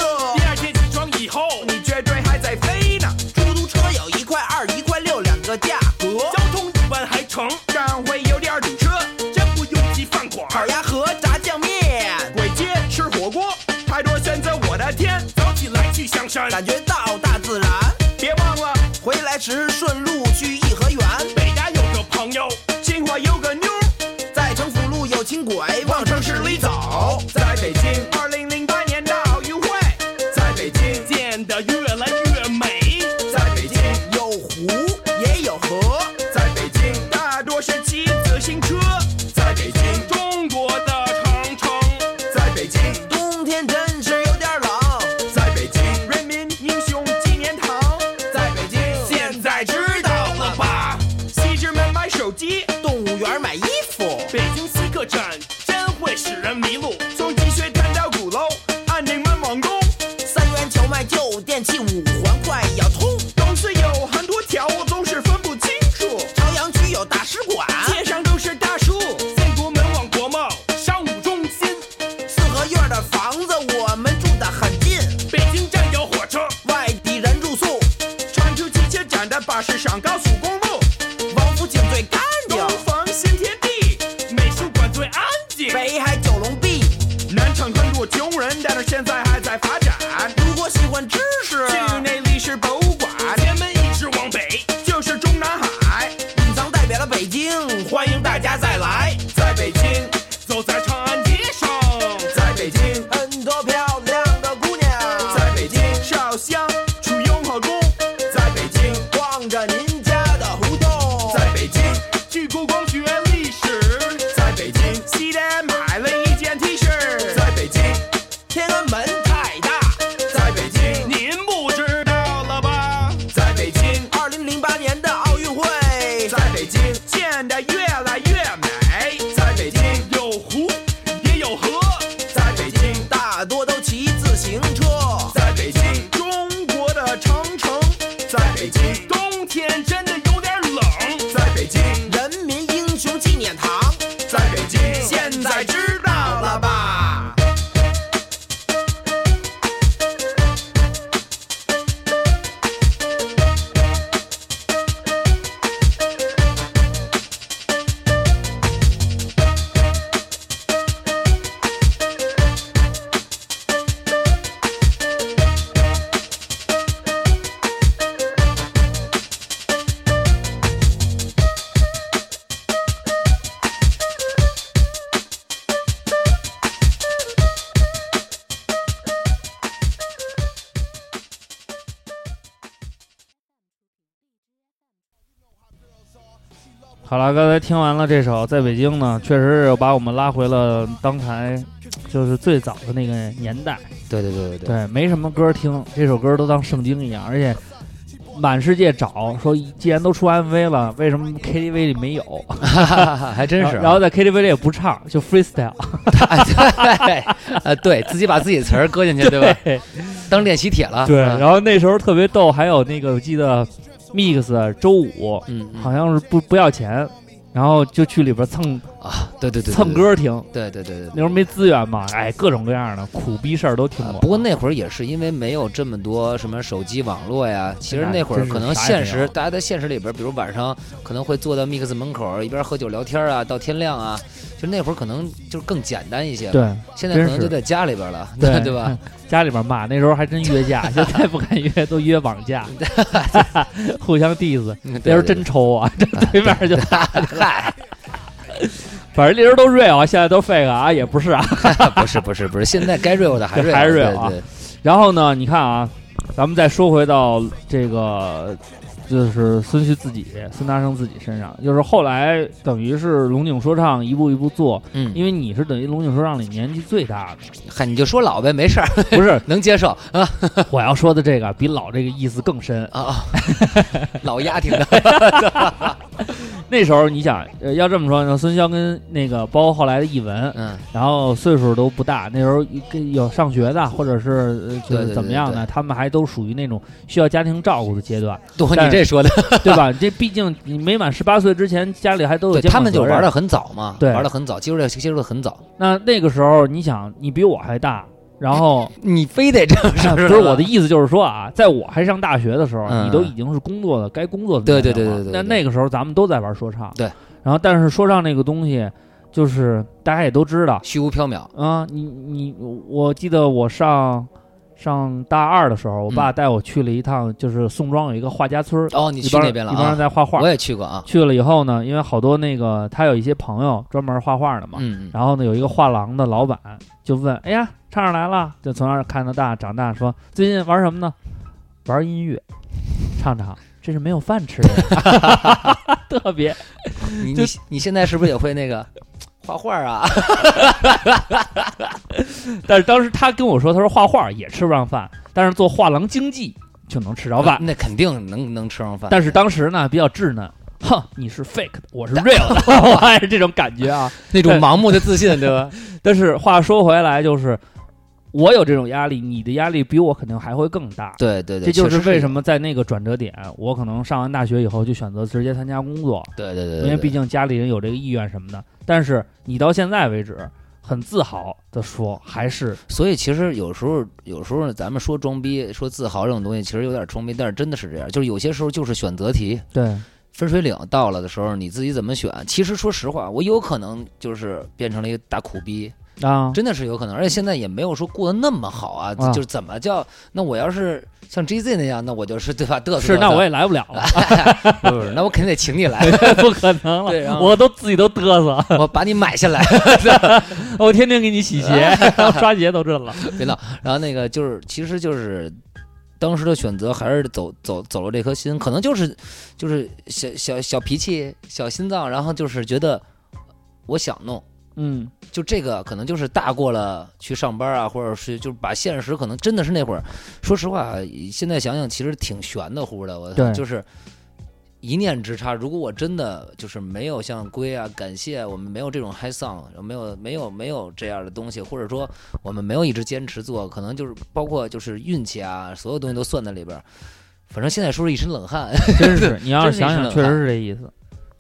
S1: garantir é um. 听完了这首《在北京》呢，确实是把我们拉回了刚才，就是最早的那个年代。
S2: 对对对对对，
S1: 对，没什么歌听，这首歌都当圣经一样，而且满世界找，说既然都出 MV 了，为什么 KTV 里没有？
S2: 还真是啊。
S1: 然后在 KTV 里也不唱，就 freestyle，
S2: 对，呃，对自己把自己词儿搁进去，对吧？
S1: 对
S2: 当练习帖了。
S1: 对，
S2: 啊
S1: 然后那时候特别逗，还有那个我记得 Mix 周五
S2: 嗯，嗯
S1: 好像是不不要钱，然后就去里边蹭
S2: 啊，对对对，对
S1: 蹭，歌听。
S2: 对对对对对。
S1: 那时候没资源嘛，哎，各种各样的苦逼事儿都听过。
S2: 啊不过那会儿也是因为没有这么多什么手机网络呀，其实
S1: 那
S2: 那会儿可能现实，大家在现实里边，比如晚上可能会坐到 mix 门口一边喝酒聊天啊，到天亮啊，就那会儿可能就是更简单一些了。
S1: 对，
S2: 现在可能就在家里边了，
S1: 对
S2: 对吧？？
S1: 家里边骂，那时候还真约架，现在不敢约，都约网架，互相 diss。
S2: 嗯
S1: 那时候真抽啊，这对面就打，
S2: 嗨，
S1: 反正那时候都 real，啊现在都 fake 啊，也不是啊。
S2: 不是不是不是，现在该 real 的还是
S1: real，real 啊 然后呢，你看啊，咱们再说回到这个，就是孙旭自己，孙大圣自己身上，就是后来等于是龙井说唱一步一步做，
S2: 嗯，
S1: 因为你是等于龙井说唱里年纪最大的，
S2: 嗨，你就说老呗，没事儿，
S1: 不是。
S2: 能接受。啊。
S1: 我要说的这个比老这个意思更深。
S2: 啊啊，老丫挺的，
S1: 那时候你想，呃，要这么说呢，孙骁跟那个包括后来的译文，
S2: 嗯，
S1: 然后岁数都不大，那时候跟有上学的，或者是呃就是
S2: 对对对
S1: 怎么样的，他们还都属于那种需要家庭照顾的阶段，
S2: 多
S1: 但
S2: 你这说的，
S1: 对吧？这毕竟你没满十八岁之前，家里还都有
S2: 他们就玩的很早嘛，
S1: 对
S2: 玩的很早，接触的接触的很早，
S1: 那那个时候，你想，你比我还大，然后
S2: 你非得这样说，
S1: 不是我的意思，就是说啊，在我还上大学的时候，
S2: 嗯
S1: 你都已经是工作的该工作的
S2: 对对对对对
S1: 那那个时候咱们都在玩说唱，
S2: 对。
S1: 然后，但是说唱那个东西，就是大家也都知道
S2: 虚无缥缈，
S1: 啊。你你，我记得我上上大二的时候，我爸
S2: 嗯
S1: 带我去了一趟，就是宋庄有一个画家村儿，
S2: 哦，你去那边了
S1: 一帮人
S2: 啊？
S1: 在画画
S2: 我。也去过啊，
S1: 去了以后呢，因为好多那个他有一些朋友专门画画的嘛，
S2: 嗯，嗯
S1: 然后呢，有一个画廊的老板就问：“哎呀，唱上来了，就从那儿看到大，长大，说最近玩什么呢？玩音乐，唱唱，这是没有饭吃的，特别。
S2: 你你你现在是不是也会那个画画啊？
S1: 但是当时他跟我说，他说画画也吃不上饭，但是做画廊经济就能吃着饭。
S2: 那肯定能能吃上饭。
S1: 但是当时呢，比较稚嫩，哼，你是 fake 的，我是 real 的，我还是这种感觉啊。
S2: 那种盲目的自信，对吧？
S1: 但是话说回来，就是我有这种压力，你的压力比我肯定还会更大。
S2: 对对对，
S1: 这就是为什
S2: 么？
S1: 在那个转折点，我可能上完大学以后就选择直接参加工作，
S2: 对对对，
S1: 因为毕
S2: 竟
S1: 竟家里人有这个意愿什么的。但是你到现在为止，很自豪的说，还是
S2: 所以其实有时候有时候咱们说装逼说自豪这种东西，其实有点装逼，但是真的是这样，就是有些时候就是选择题。
S1: 对
S2: 分水岭到了的时候，你自己怎么选？其实说实话，我有可能就是变成了一个大苦逼，
S1: 啊，
S2: 真的是有可能，而且现在也没有说过得那么好啊，
S1: 啊
S2: 就是怎么叫？那我要是像 GZ 那样，那我就是对吧？嘚瑟
S1: 是，那我也来不了了，
S2: 不是，那我肯定得请你来，
S1: 不可能了，
S2: 后
S1: 我都自己都嘚瑟，
S2: 我把你买下来，
S1: 我天天给你洗鞋，然后刷鞋都这了，
S2: 别闹。然后那个就是，其实就是当时的选择还是走走走了这颗心，可能就是就是小小小脾气、小心脏，然后就是觉得我想弄。
S1: 嗯
S2: 就这个可能就是大过了去上班啊，或者是就是把现实可能真的是那会儿，说实话，现在想想其实挺悬的乎的，我就是一念之差。如果我真的就是没有像龟啊，感谢我们没有这种 high song，没有没有没有这样的东西，或者说我们没有一直坚持做，可能就是包括就是运气啊，所有东西都算在里边儿。反正现在说是一身冷汗，
S1: 真是，你要是想想，确实是这意思。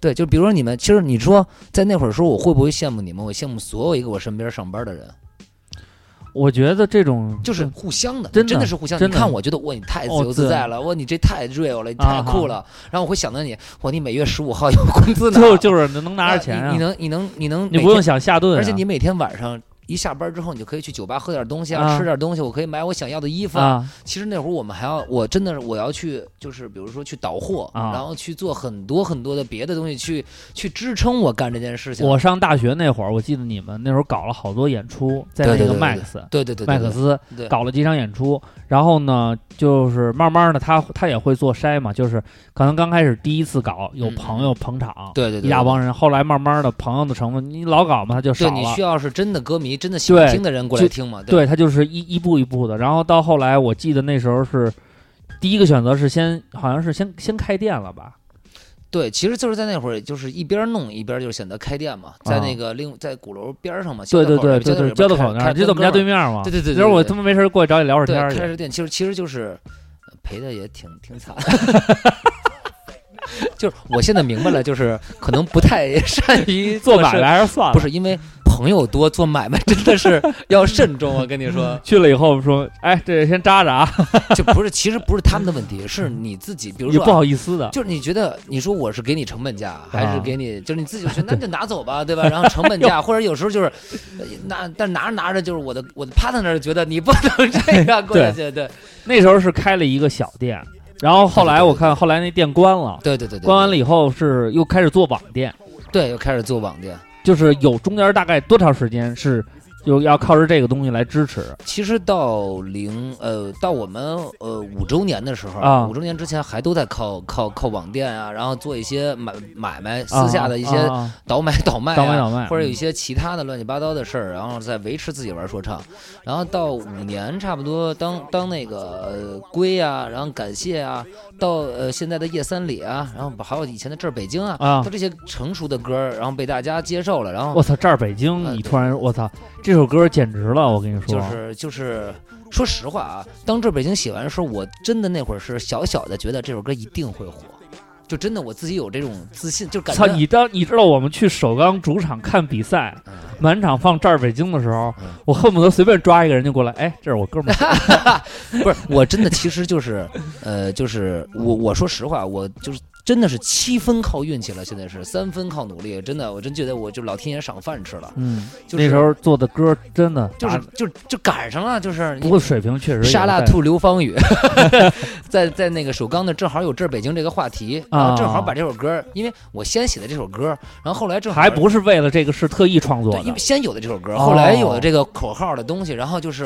S2: 对，就比如说你们，其实你说在那会儿说，我会不会羡慕你们？我羡慕所有一个我身边上班的人。
S1: 我觉得这种
S2: 就是互相的，
S1: 真的
S2: 真的是互相。
S1: 的
S2: 你看，我觉得哇，你太自
S1: 哦
S2: 由自在了，哇，你这太 real 了，你太
S1: 啊
S2: 酷了。然后我会想到你，哇，你每月十五号有工资呢，
S1: 就就是能拿着钱啊
S2: 你你，能你能你能，
S1: 你不用，想下顿啊，
S2: 而且你每天晚上一下班之后，你就可以去酒吧喝点东西啊，
S1: 啊
S2: 吃点东西，我可以买我想要的衣服。
S1: 啊，
S2: 其实那会儿我们还要，我真的是我要去，就是比如说去倒货，
S1: 啊
S2: 然后去做很多很多的别的东西，去去支撑我干这件事情。
S1: 我上大学那会儿，我记得你们那会儿搞了好多演出，在那个
S2: 麦克斯对
S1: Max
S2: 对对
S1: 麦克斯
S2: 对
S1: 搞了几场演出，然后呢，就是慢慢的他他也会做筛嘛，就是可能刚开始第一次搞有
S2: 嗯
S1: 朋友捧场，
S2: 对对对，
S1: 一大帮人，后来慢慢的朋友的成分，你老搞嘛，他就少了
S2: 对你需。要是真的歌迷，真的喜欢听的人过来
S1: 就
S2: 听嘛。
S1: 对他就是一一步一步的，然后到后来，我记得那时候是第一个选择是先好像是先先开店了吧？
S2: 对，其实就是在那会儿，就是一边弄一边就是选择开店嘛，在那个另在鼓楼边上嘛，
S1: 对对对对对，交道口那儿，就在我们家对面嘛。
S2: 对对对对
S1: 今儿我他妈没事儿过去找你聊会儿天儿去。
S2: 开着店，其实其实就是呃赔的也挺挺惨。就是我现在明白了，就是可能不太 善于
S1: 做买卖还是算了。
S2: 不是因为朋友多，做买卖真的是要慎重。我 跟你说，
S1: 去了以后说，哎，这先扎着啊，
S2: 就不是，其实不是他们的问题，是你自己。比如说啊，
S1: 不好意思的。
S2: 就是你觉得，你说我是给你成本价，还
S1: 啊
S2: 是给你，就是你自己觉得 那就拿走吧，对吧？然后成本价，或者有时候就是呃拿，但拿着拿着，就是我的我的 partner 觉得你不能这样过下去，对
S1: 那时候是开了一个小店，然后后来我看后来那店关了，
S2: 对对对对，
S1: 关完了以后是又开始做网店，
S2: 对，又开始做网店。
S1: 就是有中间大概多长时间是就要靠着这个东西来支持
S2: 其实到零呃到我们呃五周年的时候，
S1: 啊
S2: 五周年之前还都在靠靠靠网店啊，然后做一些买买卖，
S1: 啊
S2: 私下的一些
S1: 啊
S2: 倒买倒卖、啊，
S1: 倒买倒卖
S2: 或者有一
S1: 嗯
S2: 些其他的乱七八糟的事儿，然后再维持自己玩说唱。然后到五年差不多，当当那个呃龟啊，然后感谢啊，到呃现在的叶三里啊，然后还有以前的这儿北京啊，
S1: 啊
S2: 到！这些成熟的歌，然后被大家接受了，然后
S1: 我操，这儿北京，
S2: 啊
S1: 你突然我操，这首歌简直了！我跟你说，
S2: 就是就是。说实话啊，当这北京写完的时候，我真的那会儿是小小的觉得这首歌一定会火，就真的我自己有这种自信，就感觉
S1: 操你当你知道我们去首钢主场看比赛，
S2: 嗯
S1: 满场放这儿北京的时候
S2: 嗯，
S1: 我恨不得随便抓一个人就过来，哎，这是我哥们儿，
S2: 不是，我真的其实就是，呃，就是我我说实话，我就是真的是七分靠运气了，现在是 三分靠努力，真的，我真觉得我就老天爷赏饭吃了，
S1: 嗯，
S2: 就是
S1: 那时候做的歌真的
S2: 就是
S1: 打
S2: 就就赶上了，就是
S1: 不过水平确实
S2: 沙拉
S1: 拉
S2: 兔刘芳雨，在在那个首钢那正好有这北京这个话题，然后正好把这首歌，因为我先写的这首歌，然后后来正好
S1: 还不是为了这个是特意创作
S2: 的，因为先有的这首歌，
S1: 哦
S2: 后来有的这个口号的东西，然后就是，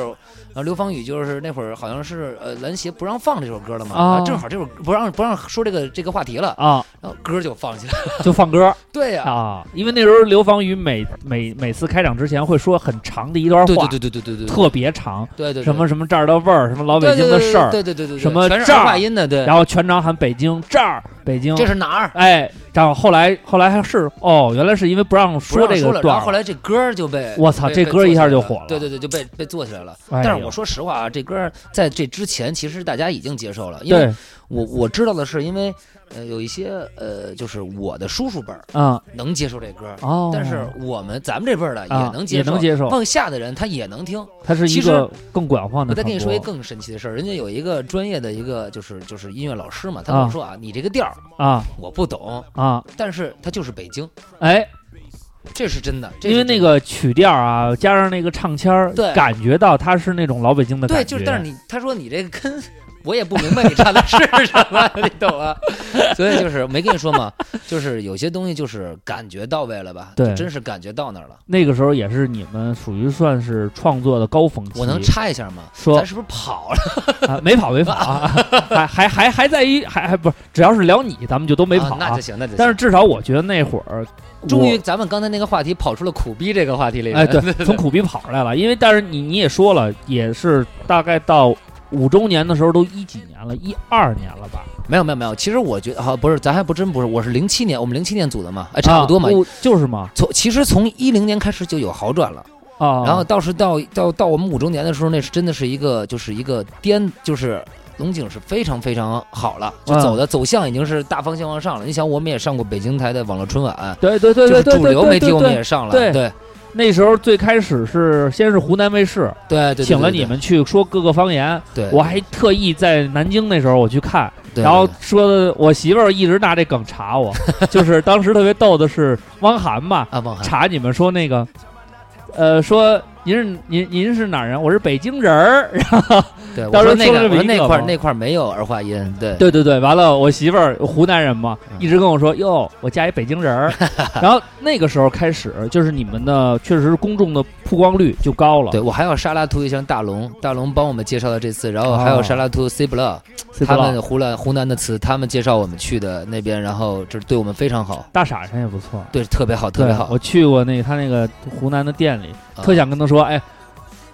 S2: 呃，刘芳雨就是那会儿好像是呃篮协不让放这首歌了嘛，
S1: 哦
S2: 啊正好这首不让不让说这个这个话题了，
S1: 啊，
S2: 然后歌就放起来了。
S1: 就放歌
S2: 对呀、
S1: 啊，因为那时候刘芳雨每每每次开场之前会说很长的一段话，
S2: 对对对对对对对，
S1: 特别长，
S2: 对对对
S1: 什么什么这儿的味儿，什么老北京的事儿，
S2: 对对对对对，
S1: 什么
S2: 全是
S1: 这儿
S2: 儿化音的，对，
S1: 然后全场喊北京这儿北京，
S2: 这是哪儿？
S1: 哎，然后后来后来还是哦，原来是因为不让说这个段儿，
S2: 后后来这歌儿就被
S1: 我操这歌一下就火了
S2: 对对对，就被被做起来了。
S1: 哎
S2: 但是我说实话啊，这歌儿在这之前其实大家已经接受了，因为我我知道的是，因为呃有一些呃就是我的叔叔辈儿
S1: 啊
S2: 能接受这歌，
S1: 哦，
S2: 但是我们咱们这辈儿的
S1: 啊
S2: 也能接受，
S1: 也能接受，
S2: 往下的人他也能听。
S1: 他是一个更广泛的。
S2: 我再跟你说一个更神奇的事儿，人家有一个专业的一个就是就是音乐老师嘛，他跟我说啊，你这个调儿
S1: 啊
S2: 我不懂，
S1: 啊，
S2: 但是他就是北京，
S1: 哎，
S2: 这是真的，这
S1: 因为那个曲调啊，加上那个唱腔儿，
S2: 对
S1: 感觉到他是那种老北京的感
S2: 对，就是但是你他说你这个跟我也不明白你唱的是什么，你懂吗？所以就是没跟你说嘛，就是有些东西就是感觉到位了吧，
S1: 对
S2: 真是感觉到那儿了。
S1: 那个时候也是你们属于算是创作的高峰期。
S2: 我能插一下吗？
S1: 说
S2: 咱是不是跑了？
S1: 啊，没跑没跑 啊，还还还还在于还还不是，只要是聊你，咱们就都没跑、
S2: 啊那就行，那就行。
S1: 但是至少我觉得那会儿，
S2: 终于咱们刚才那个话题跑出了苦逼这个话题里面。
S1: 哎，对，从苦逼跑出来了。因为但是你你也说了，也是大概到五周年的时候都一几年了，一二年了吧？
S2: 没有没有没有，其实我觉得好、不是，咱还不真不是，我是零七年，我们零七年组的嘛，哎，差不多嘛。
S1: 啊就是嘛
S2: 从其实从一零年开始就有好转了，
S1: 啊，
S2: 然后倒是到到到我们五周年的时候，那是真的是一个就是一个颠，就是龙井是非常非常好了，就
S1: 嗯
S2: 走的走向已经是大方向往上了。你想，我们也上过北京台的网络春晚，
S1: 对对对
S2: 就是
S1: 对对，
S2: 主流媒体我们也上了，
S1: 对。
S2: 对
S1: 那时候最开始是先是湖南卫视
S2: 对对，
S1: 请了你们去说各个方言，
S2: 对，
S1: 我还特意在南京那时候我去看，
S2: 对
S1: 然后说的我媳妇儿一直拿这梗查我，就是当时特别逗的是汪涵吧，
S2: 啊，汪涵。
S1: 查你们说那个，呃，说您是您您是哪儿人？我是北京人儿。然后
S2: 对，我说那个那块儿那块儿没有儿化音，对
S1: 对对对，完了，我媳妇儿湖南人嘛，
S2: 嗯
S1: 一直跟我说哟，我嫁一北京人儿。然后那个时候开始，就是你们的确实是公众的曝光率就高了。
S2: 对，我还有沙拉图一下大龙，大龙帮我们介绍的这次，然后还有
S1: 哦
S2: 沙拉图 C Block，、
S1: ，C
S2: 他们湖南湖南的词，他们介绍我们去的那边，然后就是对我们非常好，
S1: 大傻人也不错。
S2: 对，特别好，特别好。
S1: 我去过那个他那个湖南的店里，
S2: 啊
S1: 特想跟他说，哎，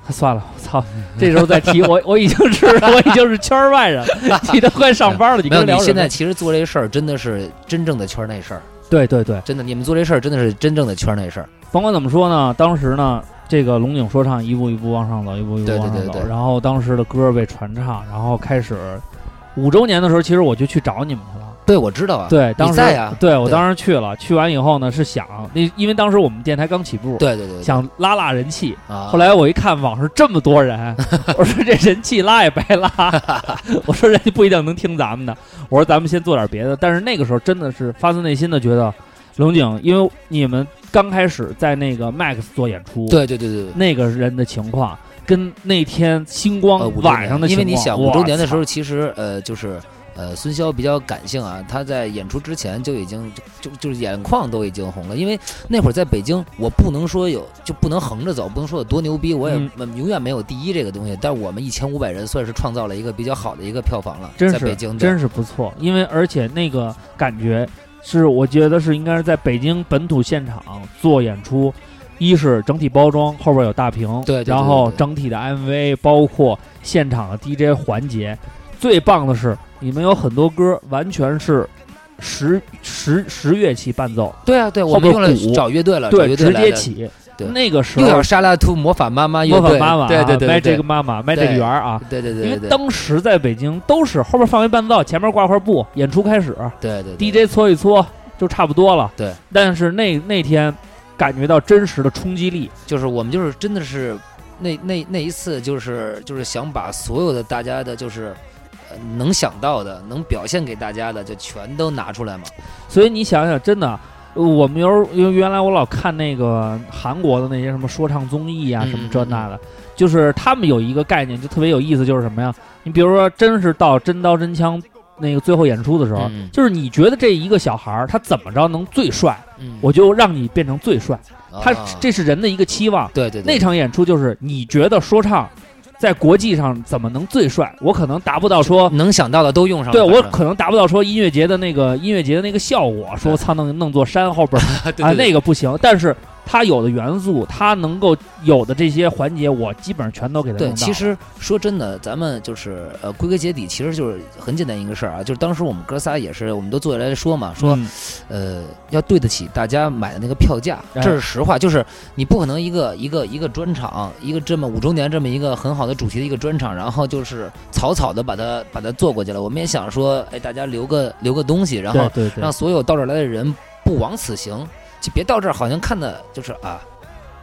S1: 算了，我操，这时候再提我，我已经是我已经是圈外人了，你都快上班了，你
S2: 没有，
S1: 跟他聊
S2: 你现在其实做这事儿真的是真正的圈内事儿，
S1: 对对对，
S2: 真的，你们做这事儿真的是真正的圈内事儿。
S1: 甭管怎么说呢，当时呢，这个龙井说唱一步一步往上走，一步一步
S2: 对对
S1: 往上走，
S2: 对对
S1: 然后当时的歌被传唱，然后开始五周年的时候，其实我就去找你们去了。
S2: 对，我知道啊。
S1: 对，当时
S2: 在呀对
S1: 对我当时去了，去完以后呢是想，那因为当时我们电台刚起步，
S2: 对对对对
S1: 想拉拉人气。
S2: 啊。
S1: 后来我一看网上这么多人，我说这人气拉也白拉，我说人家不一定能听咱们的，我说咱们先做点别的。但是那个时候真的是发自内心的觉得，龙井，因为你们刚开始在那个 Max 做演出，
S2: 对对对对对。
S1: 那个人的情况跟那天星光晚上的情况，
S2: 年因为你想五周年的时候，其实呃就是呃孙骁比较感性啊，他在演出之前就已经就就就是眼眶都已经红了，因为那会儿在北京，我不能说有就不能横着走，不能说有多牛逼，我也、永远没有第一这个东西，但我们一千五百人算是创造了一个比较好的一个票房了，
S1: 真是
S2: 在北京
S1: 真是不错，因为而且那个感觉是我觉得是应该是在北京本土现场做演出。一是整体包装后边有大屏，
S2: 对对对
S1: 然后整体的 MV，包括现场的 DJ 环节，最棒的是你们有很多歌完全是十十十乐器伴奏，
S2: 对啊对，我们用了
S1: 鼓
S2: 找乐队了，
S1: 对，直接起。
S2: 对。
S1: 那个时候
S2: 又要沙拉图魔法妈妈
S1: 魔法妈妈啊，
S2: 对对对
S1: 卖这个妈妈，卖这个
S2: 对。
S1: 圆儿啊。
S2: 对对对
S1: 因为当时在北京都是后边放一伴奏，前面挂块布，演出开始。
S2: 对对对
S1: ，DJ 搓一搓就差不多了。
S2: 对，
S1: 但是那那天感觉到真实的冲击力，
S2: 就是我们就是真的是那那那一次就是就是想把所有的大家的就是。呃能想到的，能表现给大家的，就全都拿出来嘛。
S1: 所以你想想，真的。呃我们有时候因为原来我老看那个韩国的那些什么说唱综艺啊，
S2: 嗯
S1: 什么这那的，就是他们有一个概念，就特别有意思，就是什么呀？你比如说，真是到真刀真枪那个最后演出的时候，
S2: 嗯
S1: 就是你觉得这一个小孩儿他怎么着能最帅，
S2: 嗯
S1: 我就让你变成最帅。他
S2: 啊
S1: 这是人的一个期望。
S2: 对对对
S1: 那场演出就是你觉得说唱在国际上怎么能最帅？我可能达不到说，
S2: 能想到的都用上了。
S1: 对我可能达不到说音乐节的那个音乐节的那个效果，说操弄弄座山后边儿 啊那个不行。但是它有的元素，它能够有的这些环节，我基本上全都给它
S2: 对，其实说真的，咱们就是呃，归根结底，其实就是很简单一个事儿啊，就是当时我们哥仨也是，我们都坐下来说嘛，说、
S1: 嗯
S2: 呃，要对得起大家买的那个票价，
S1: 哎
S2: 这是实话。就是你不可能一个一个一个专场，一个这么五周年这么一个很好的主题的一个专场，然后就是草草的把它把它做过去了。我们也想说，哎，大家留个留个东西，然后让所有到这儿来的人不枉此行，就别到这儿好像看的就是啊。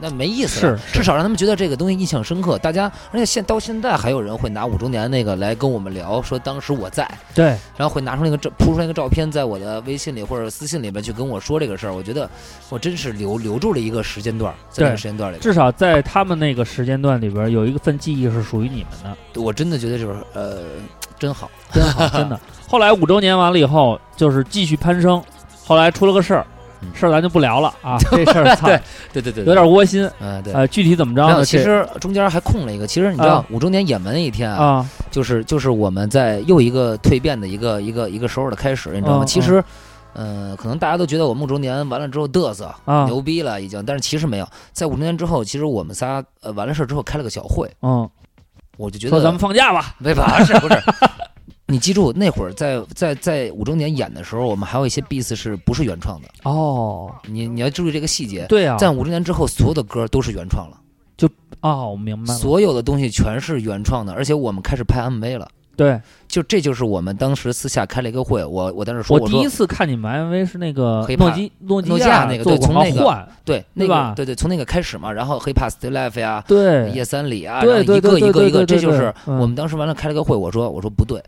S2: 那没意思了。
S1: 是是
S2: 至少让他们觉得这个东西印象深刻。大家，而且现到现在还有人会拿五周年那个来跟我们聊，说当时我在，
S1: 对，
S2: 然后会拿出那个照，铺出来一个照片，在我的微信里或者私信里边去跟我说这个事儿。我觉得我真是留留住了一个时间段儿，在那个时间段里，
S1: 至少在他们那个时间段里边有一份记忆是属于你们的，
S2: 我真的觉得就是呃，真好。
S1: 真好，真的。后来五周年完了以后，就是继续攀升，后来出了个事儿
S2: 嗯，
S1: 事儿咱就不聊了啊，这事儿对，
S2: 对对对，
S1: 有点窝心。
S2: 嗯对。
S1: 呃，具体怎么着呢？
S2: 其实中间还空了一个，其实你知道
S1: 啊
S2: 五周年也门那一天啊，
S1: 啊，
S2: 就是就是我们在又一个蜕变的一个一个一个时候的开始，你知道吗？
S1: 嗯
S2: 其实，呃，可能大家都觉得我们五周年完了之后嘚瑟、
S1: 啊
S2: 牛逼了已经，但是其实没有。在五周年之后，其实我们仨呃完了事儿之后开了个小会，
S1: 嗯，
S2: 我就觉得
S1: 说咱们放假吧。
S2: 没法是不是。你记住，那会儿在在在五周年演的时候，我们还有一些 beats 是不是原创的？
S1: 哦，
S2: 你你要注意这个细节。
S1: 对啊，
S2: 在五周年之后，所有的歌都是原创了，就
S1: 哦，我明白了。
S2: 所有的东西全是原创的，而且我们开始拍 MV 了。
S1: 对
S2: 就这就是我们当时私下开了一个会，我我在那说，
S1: 我第一次看你们 MV 是那个诺基诺基
S2: 亚那个对从那个，对那个对对，从那个开始嘛，然后 Hip Hop still life 呀，
S1: 对
S2: 叶三里啊，
S1: 对
S2: 然后一个一个一个，这就是
S1: 嗯
S2: 我们当时完了开了个会，我说我说不对。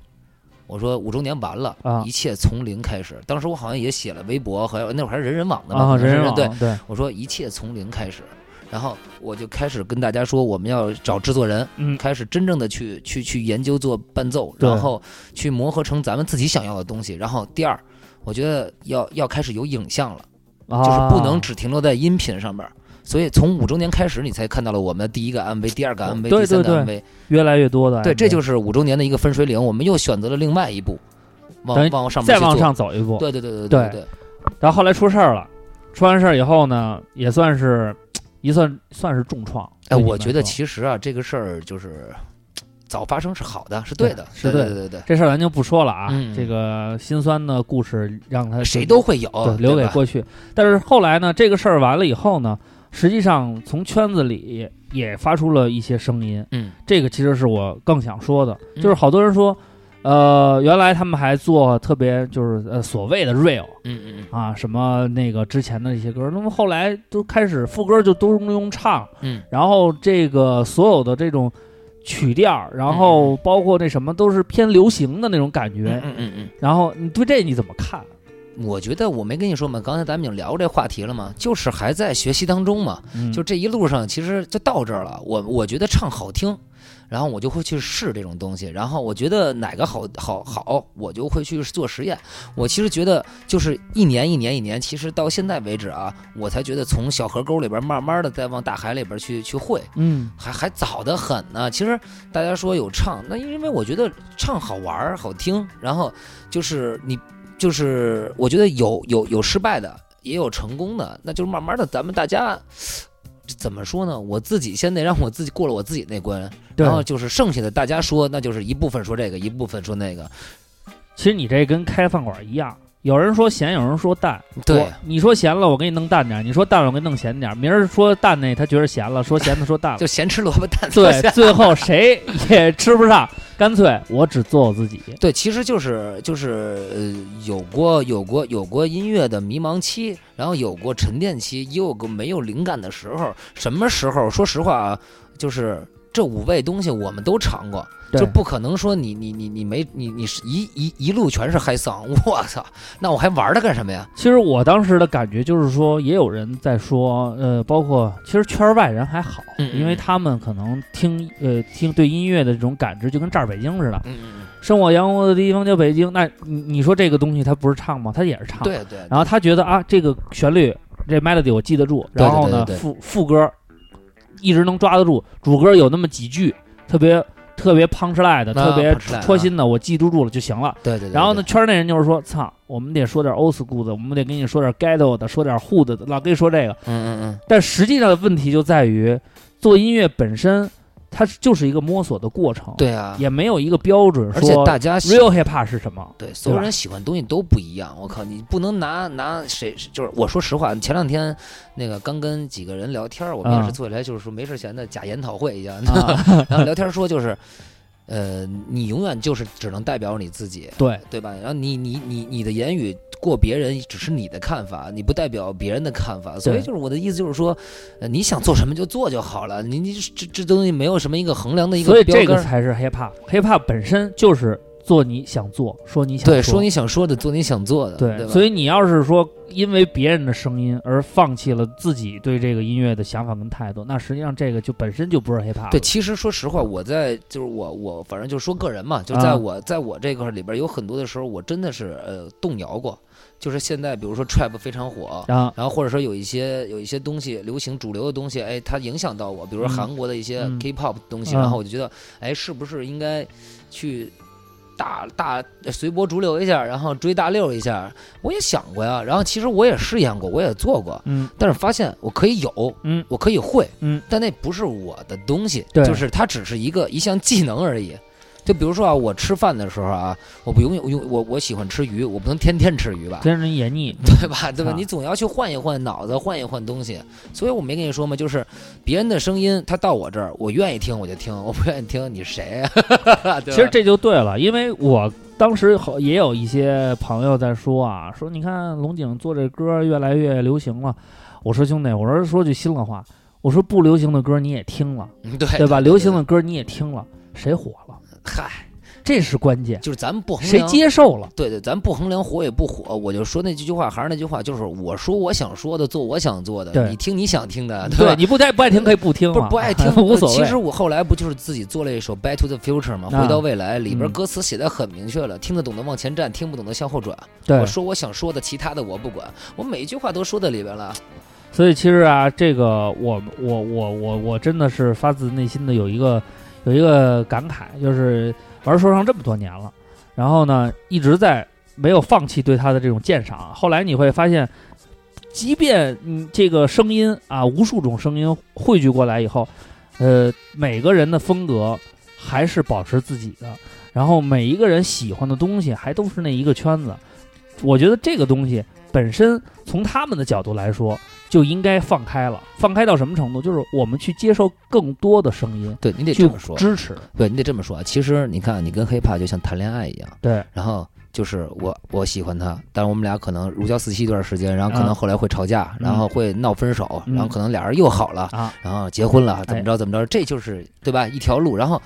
S2: 我说五周年完了，
S1: 啊
S2: 一切从零开始。当时我好像也写了微博，和那会儿还是人人网的嘛，
S1: 人人网
S2: 对。
S1: 对，
S2: 我说一切从零开始，然后我就开始跟大家说，我们要找制作人，
S1: 嗯，
S2: 开始真正的去去去研究做伴奏，
S1: 对
S2: 然后去磨合成咱们自己想要的东西。然后第二，我觉得要要开始有影像了，就是不能
S1: 啊
S2: 只停留在音频上面儿。所以从五周年开始，你才看到了我们的第一个 MV、第二个 MV、
S1: 对
S2: 第三
S1: 对
S2: 个 MV。
S1: 越来越多的
S2: 对这就是五周年的一个分水岭。我们又选择了另外一步，往往上面
S1: 再往上走一步。
S2: 对对对对
S1: 对
S2: 对，
S1: 然后后来出事儿了，出完事儿以后呢，也算是 一算算是重创。
S2: 哎，我觉得其实啊，这个事儿就是早发生是好的，是对的，
S1: 是对
S2: 对对对对
S1: 这事儿咱就不说了啊，
S2: 嗯
S1: 这个心酸的故事让他，
S2: 谁都会有，
S1: 留给过去。但是后来呢，这个事儿完了以后呢，实际上从圈子里也发出了一些声音。
S2: 嗯
S1: 这个其实是我更想说的，
S2: 嗯
S1: 就是好多人说，呃，原来他们还做特别就是呃所谓的 real
S2: 嗯嗯
S1: 啊，什么那个之前的一些歌，那么后来都开始副歌就都用唱，
S2: 嗯
S1: 然后这个所有的这种曲调，然后包括那什么都是偏流行的那种感
S2: 嗯
S1: 觉。
S2: 嗯嗯嗯。
S1: 然后你对这你怎么看？
S2: 我觉得我没跟你说嘛，刚才咱们已经聊过这话题了嘛，就是还在学习当中嘛。
S1: 嗯
S2: 就这一路上，其实就到这儿了。我我觉得唱好听，然后我就会去试这种东西。然后我觉得哪个好好好，我就会去做实验。我其实觉得就是一年一年一年，其实到现在为止啊，我才觉得从小河沟里边慢慢的再往大海里边去去会，
S1: 嗯
S2: 还还早得很呢。其实大家说有唱，那因为我觉得唱好玩儿好听，然后就是你就是我觉得有有有失败的，也有成功的，那就是慢慢的咱们大家。怎么说呢？我自己先得让我自己过了我自己那关，然后就是剩下的大家说，那就是一部分说这个，一部分说那个。
S1: 其实你这跟开饭馆一样，有人说咸，有人说淡。
S2: 对
S1: 你说咸了，我给你弄淡点儿；你说淡了，我给你弄咸点儿。明儿说淡那他觉得咸了，说咸的说淡了
S2: 就。咸吃萝卜淡
S1: 对
S2: 操，
S1: 最后谁也吃不上，干脆我只做我自己。
S2: 对，其实就是就是呃，有过有过有过音乐的迷茫期，然后有过沉淀期，也有个没有灵感的时候。什么时候？说实话啊，就是这五味东西我们都尝过，就不可能说你你你你没你你是一一一路全是嗨丧，我操，那我还玩它干什么呀？
S1: 其实我当时的感觉就是说，也有人在说，呃，包括其实圈儿外人还好，
S2: 嗯嗯
S1: 因为他们可能听呃听对音乐的这种感知，就跟这儿北京似的，生我养我的地方叫北京。那你你说这个东西它不是唱吗？它也是唱。
S2: 嗯，。对对，
S1: 然后他觉得啊，这个旋律这 melody 我记得住，然后呢副副歌一直能抓得住，主歌有那么几句特别特别 punch line 的，
S2: 啊
S1: 特别戳心的，我记住住了就行了。
S2: 对对对。
S1: 然后呢，圈内人就是说，操，我们得说点 old school 的，我们得跟你说点 ghetto 的，说点 hood 的，老跟你说这个。
S2: 嗯嗯嗯
S1: 但实际上的问题就在于，做音乐本身它就是一个摸索的过程，
S2: 嗯，，对啊，
S1: 也没有一个标准
S2: 而且
S1: 说
S2: 大家喜
S1: real hip hop 是什么。
S2: 对，所有人喜欢的东西都不一样。我靠，你不能拿拿谁，就是我说实话，前两天那个刚跟几个人聊天儿，我们也是
S1: 啊
S2: 坐下来，就是说没事闲的假研讨会一样，
S1: 啊，
S2: 然后聊天说就是，呃，你永远就是只能代表你自己，
S1: 对，
S2: 对吧？然后你你你你的言语过别人只是你的看法，你不代表别人的看法，所以就是我的意思就是说，呃，你想做什么就做就好了，你你这这东西没有什么一个衡量的一
S1: 所以
S2: 个标杆儿。
S1: 这个才是 hip hop。hip hop 本身就是做你想做，说你想
S2: 对，
S1: 说。
S2: 说你想说的，做你想做的，
S1: 对，
S2: 对？
S1: 所以你要是说因为别人的声音而放弃了自己对这个音乐的想法跟态度，那实际上这个就本身就不是 hip hop。
S2: 对，其实说实话，我在就是我我反正就说个人嘛，就在
S1: 啊
S2: 我、在我这块儿里边有很多的时候，我真的是呃动摇过。就是现在，比如说 trap 非常火，
S1: 啊，
S2: 然后或者说有一些有一些东西流行主流的东西，哎，它影响到我，比如说
S1: 嗯。
S2: 韩国的一些
S1: 嗯。
S2: K-pop 的东西，
S1: 嗯
S2: 然后我就觉得，哎，是不是应该去大大随波逐流一下，然后追大溜一下？我也想过呀，然后其实我也试验过，我也做过，
S1: 嗯
S2: 但是发现我可以有，
S1: 嗯
S2: 我可以会，
S1: 嗯，
S2: 但那不是我的东西，
S1: 对
S2: 就是它只是一个一项技能而已。就比如说啊，我吃饭的时候啊，我不永远永我我喜欢吃鱼，我不能天天吃鱼吧，
S1: 天人也腻，
S2: 对吧？对吧？
S1: 啊
S2: 你总要去换一换脑子，换一换东西。所以我没跟你说嘛，就是别人的声音，他到我这儿，我愿意听我就听，我不愿意听你谁呀、啊？对吧
S1: 其实这就对了，因为我当时好也有一些朋友在说啊，说你看龙井做这歌越来越流行了。我说兄弟，我说说句心里话，我说不流行的歌你也听了，
S2: 嗯对
S1: 对吧？流行的歌你也听了，谁火了？
S2: 嗨，
S1: 这是关键，
S2: 就是咱们不衡
S1: 谁
S2: 量。
S1: 接受了？
S2: 对对，咱不衡量火也不火，我就说那几句话，还是那句话，就是我说我想说的，做我想做的，
S1: 对
S2: 你听你想听的，
S1: 对
S2: 吧？
S1: 你不爱不爱听可以不听嘛，
S2: 不不爱 听
S1: 无所谓。
S2: 其实我后来不就是自己做了一首《Back to the Future》吗，
S1: 啊
S2: 回到未来》里边
S1: 嗯
S2: 歌词写的很明确了，听得懂的往前站，听不懂的向后转。
S1: 对
S2: 我，说我想说的，其他的我不管，我每一句话都说在里边了。
S1: 所以其实啊，这个我我我我我真的是发自内心的有一个有一个感慨，就是玩说唱这么多年了，然后呢一直在没有放弃对他的这种鉴赏。后来你会发现，即便你这个声音啊，无数种声音汇聚过来以后，呃，每个人的风格还是保持自己的，然后每一个人喜欢的东西还都是那一个圈子。我觉得这个东西本身从他们的角度来说，就应该放开了。放开到什么程度？就是我们去接受更多的声音，
S2: 对你得这么说，
S1: 支持。
S2: 对你得这么说。其实你看，你跟 hiphop 就像谈恋爱一样，
S1: 对，
S2: 然后就是我我喜欢他，但是我们俩可能如胶似漆一段时间，然后可
S1: 啊
S2: 能后来会吵架，然后会闹分手，
S1: 嗯
S2: 然后可能俩人又好了，
S1: 啊，
S2: 然后结婚了，怎么着怎么着，这就是对吧？一条路，然后。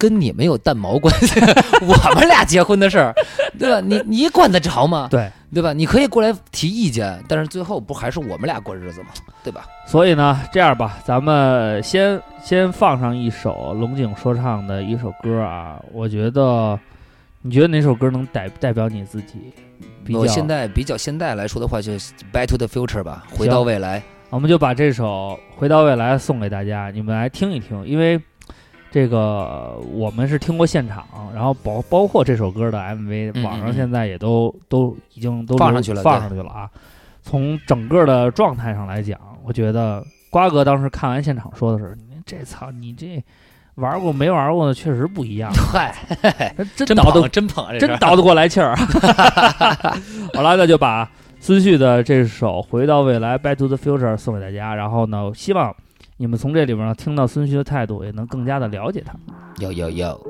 S2: 跟你没有蛋毛关系，我们俩结婚的事儿，对吧？你你管得着吗？
S1: 对。
S2: 对吧？你可以过来提意见，但是最后不还是我们俩过日子吗？对吧？
S1: 所以呢，这样吧，咱们先先放上一首龙井说唱的一首歌啊。我觉得，你觉得哪首歌能代代表你自己？比较
S2: 我现在比较现代来说的话，就是 Back to the Future 吧，回到未来。
S1: 我们就把这首《回到未来》送给大家，你们来听一听，因为这个我们是听过现场，然后包包括这首歌的 MV，、
S2: 嗯
S1: 网上
S2: 嗯
S1: 现在也都都已经都
S2: 放上去了
S1: 放上去了啊。从整个的状态上来讲，我觉得瓜哥当时看完现场说的是：“你这操，你这玩过没玩过的确实不一样，
S2: 对，
S1: 真
S2: 真
S1: 倒得
S2: 捧，真捧，
S1: 真倒得过来气儿。好了，那就把孙旭的这首《回到未来》（Back to the Future） 送给大家。然后呢，希望你们从这里边呢听到孙旭的态度，也能更加的了解他。
S2: 有有有。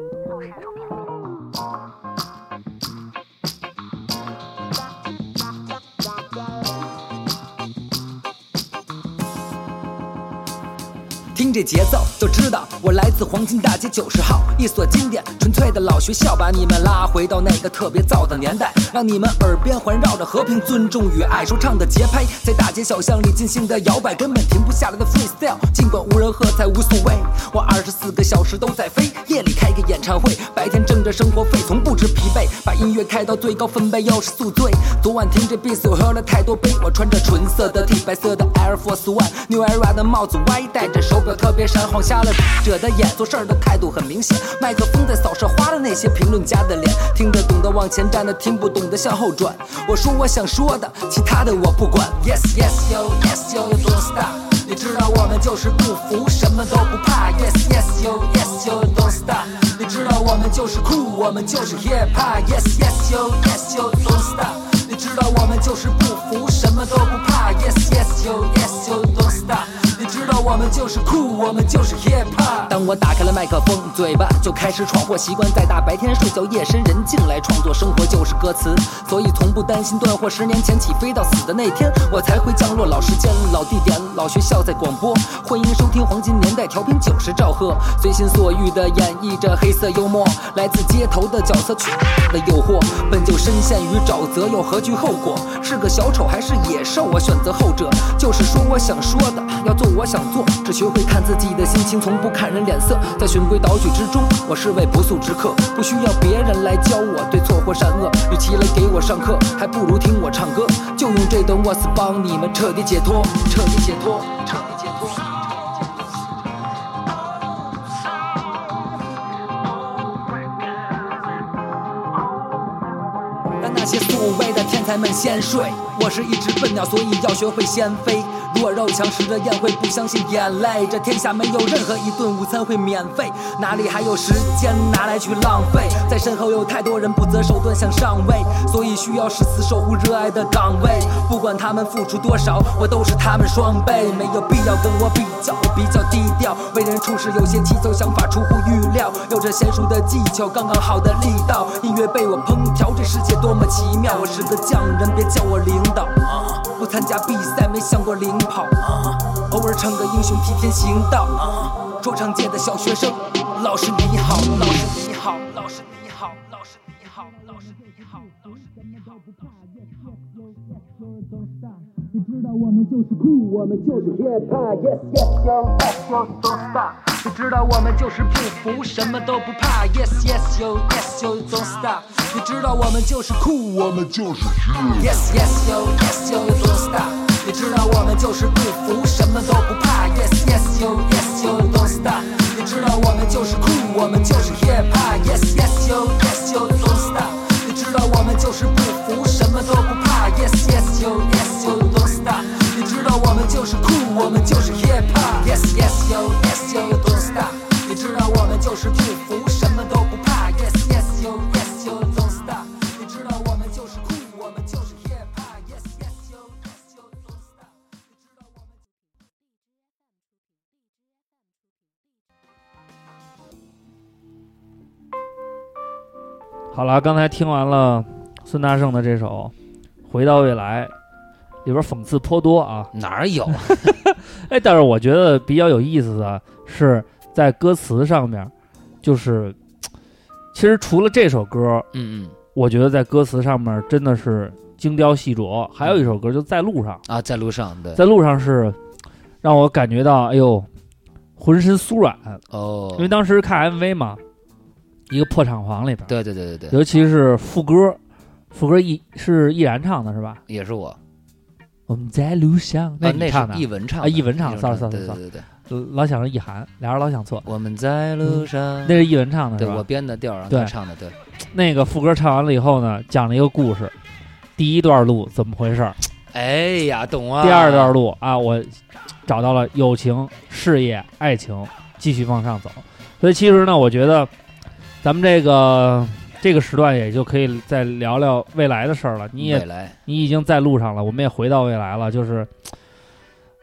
S4: 听这节奏就知道我来自黄金大街九十号，一所经典纯粹的老学校，把你们拉回到那个特别燥的年代，让你们耳边环绕着和平、尊重与爱，说唱的节拍，在大街小巷里尽情的摇摆，根本停不下来的 freestyle，尽管无人喝彩无所谓，我二十四个小时都在飞，夜里开个演唱会，白天挣着生活费，从不知疲惫，把音乐开到最高分贝，又是宿醉。昨晚听这 beat，我喝了太多杯，我穿着纯色的 T，白色的 Air Force One，New Era 的帽子歪，戴着手表特别闪，晃瞎了者的眼，做事儿的态度很明显。麦克风在扫射花的那些评论家的脸，听得懂的往前站的，听不懂的向后转。我说我想说的，其他的我不管。Yes yes yo yes yo don't stop。你知道我们就是不服，什么都不怕。Yes yes yo yes yo don't stop。你知道我们就是酷，我们就是 hip hop。Yes yes yo yes yo don't stop。你知道我们就是不服，什么都不怕。Yes yes yo yes yo don't stop。你知道我们就是酷，我们就是 hip hop。当我打开了麦克风，嘴巴就开始闯祸，习惯在大白天睡觉，夜深人静来创作。生活就是歌词，所以从不担心断货。十年前起飞到死的那天，我才会降落。老时间、老地点、老学校在广播，欢迎收听黄金年代调频九十兆赫，随心所欲的演绎着黑色幽默，来自街头的角色，去的诱惑，本就深陷于沼泽，又何 惧后果？是个小丑还是野兽？我选择后者，就是说我想说的，要做我想做，只学会看自己的心情，从不看人脸色。在循规蹈矩之中，我是位不速之客，不需要别人来教我对错或善恶。与其来给我上课，还不如听我唱歌。就用这段 What's 帮你们彻底解脱，彻底解脱，彻天才们先睡。我是一只笨鸟，所以要学会先飞。弱肉强食的宴会，不相信眼泪。这天下没有任何一顿午餐会免费，哪里还有时间拿来去浪费？在身后有太多人不择手段想上位，所以需要誓死守护热爱的岗位。不管他们付出多少，我都是他们双倍。没有必要跟我比较，我比较低调，为人处事有些急走，想法出乎预料，有着娴熟的技巧，刚刚好的力道。音乐被我烹调，这世界多么奇妙。我是个匠人，别叫我领导。不参加比赛，没想过领跑。偶尔逞个英雄，替天行道。说唱界的小学生，老师你好，老师你好，老师你好，我们就是酷，我们就是 hip hop，yes yes yo yes yo don't stop。你知道我们就是不服，什么都不怕，yes yes yo yes yo don't stop。你知道我们就是酷，我们就是 yes yes yo yes yo don't stop。你知道我们就是不服，什么都不怕，yes yes yo yes yo don't stop。你知道我们就是酷，我们就是 hip hop，yes yes yo yes yo don't stop。你知道我们就是不服，什么都不怕，yes yes yo 就是酷，我们就是 hip hop，yes yes yo yes yo don't stop。你知道我们就是不服，什么都不怕，yes yes yo yes yo don't stop。你知道我们就是酷，我们就是 hip hop，yes yes yo yes yo don't stop。你知道我们。
S1: 好了，刚才听完了孙大圣的这首《回到未来》，里边讽刺颇多啊。
S2: 哪儿有？
S1: 哎，但是我觉得比较有意思的是在歌词上面，就是其实除了这首歌，
S2: 嗯嗯
S1: 我觉得在歌词上面真的是精雕细琢。还有一首歌就在路上，
S2: 啊，在路上对。
S1: 在路上是让我感觉到，哎呦，浑身酥软，
S2: 哦
S1: 因，为当时看 MV 嘛，一个破厂房里边，
S2: 对对对对对，
S1: 尤其是副歌，副歌易是易然唱的是吧？
S2: 也是我。
S1: 我们在路上，
S2: 那，那
S1: 你唱的
S2: 是译文唱
S1: 啊译文唱
S2: 译
S1: sorry，
S2: 唱
S1: sorry，
S2: 对
S1: sorry
S2: 对对对。
S1: 老想着易涵，俩人老想错，
S2: 我们在路上，
S1: 那是易文唱的？
S2: 对我编的调儿让
S1: 对
S2: 他唱的，对。
S1: 那个副歌唱完了以后呢，讲了一个故事，第一段路怎么回事儿，
S2: 哎呀，懂啊。
S1: 第二段路啊，我找到了友情、事业、爱情，继续往上走。所以其实呢，我觉得咱们这个这个时段也就可以再聊聊未来的事儿了。你也
S2: 未来，
S1: 你已经在路上了，我们也回到未来了，就是。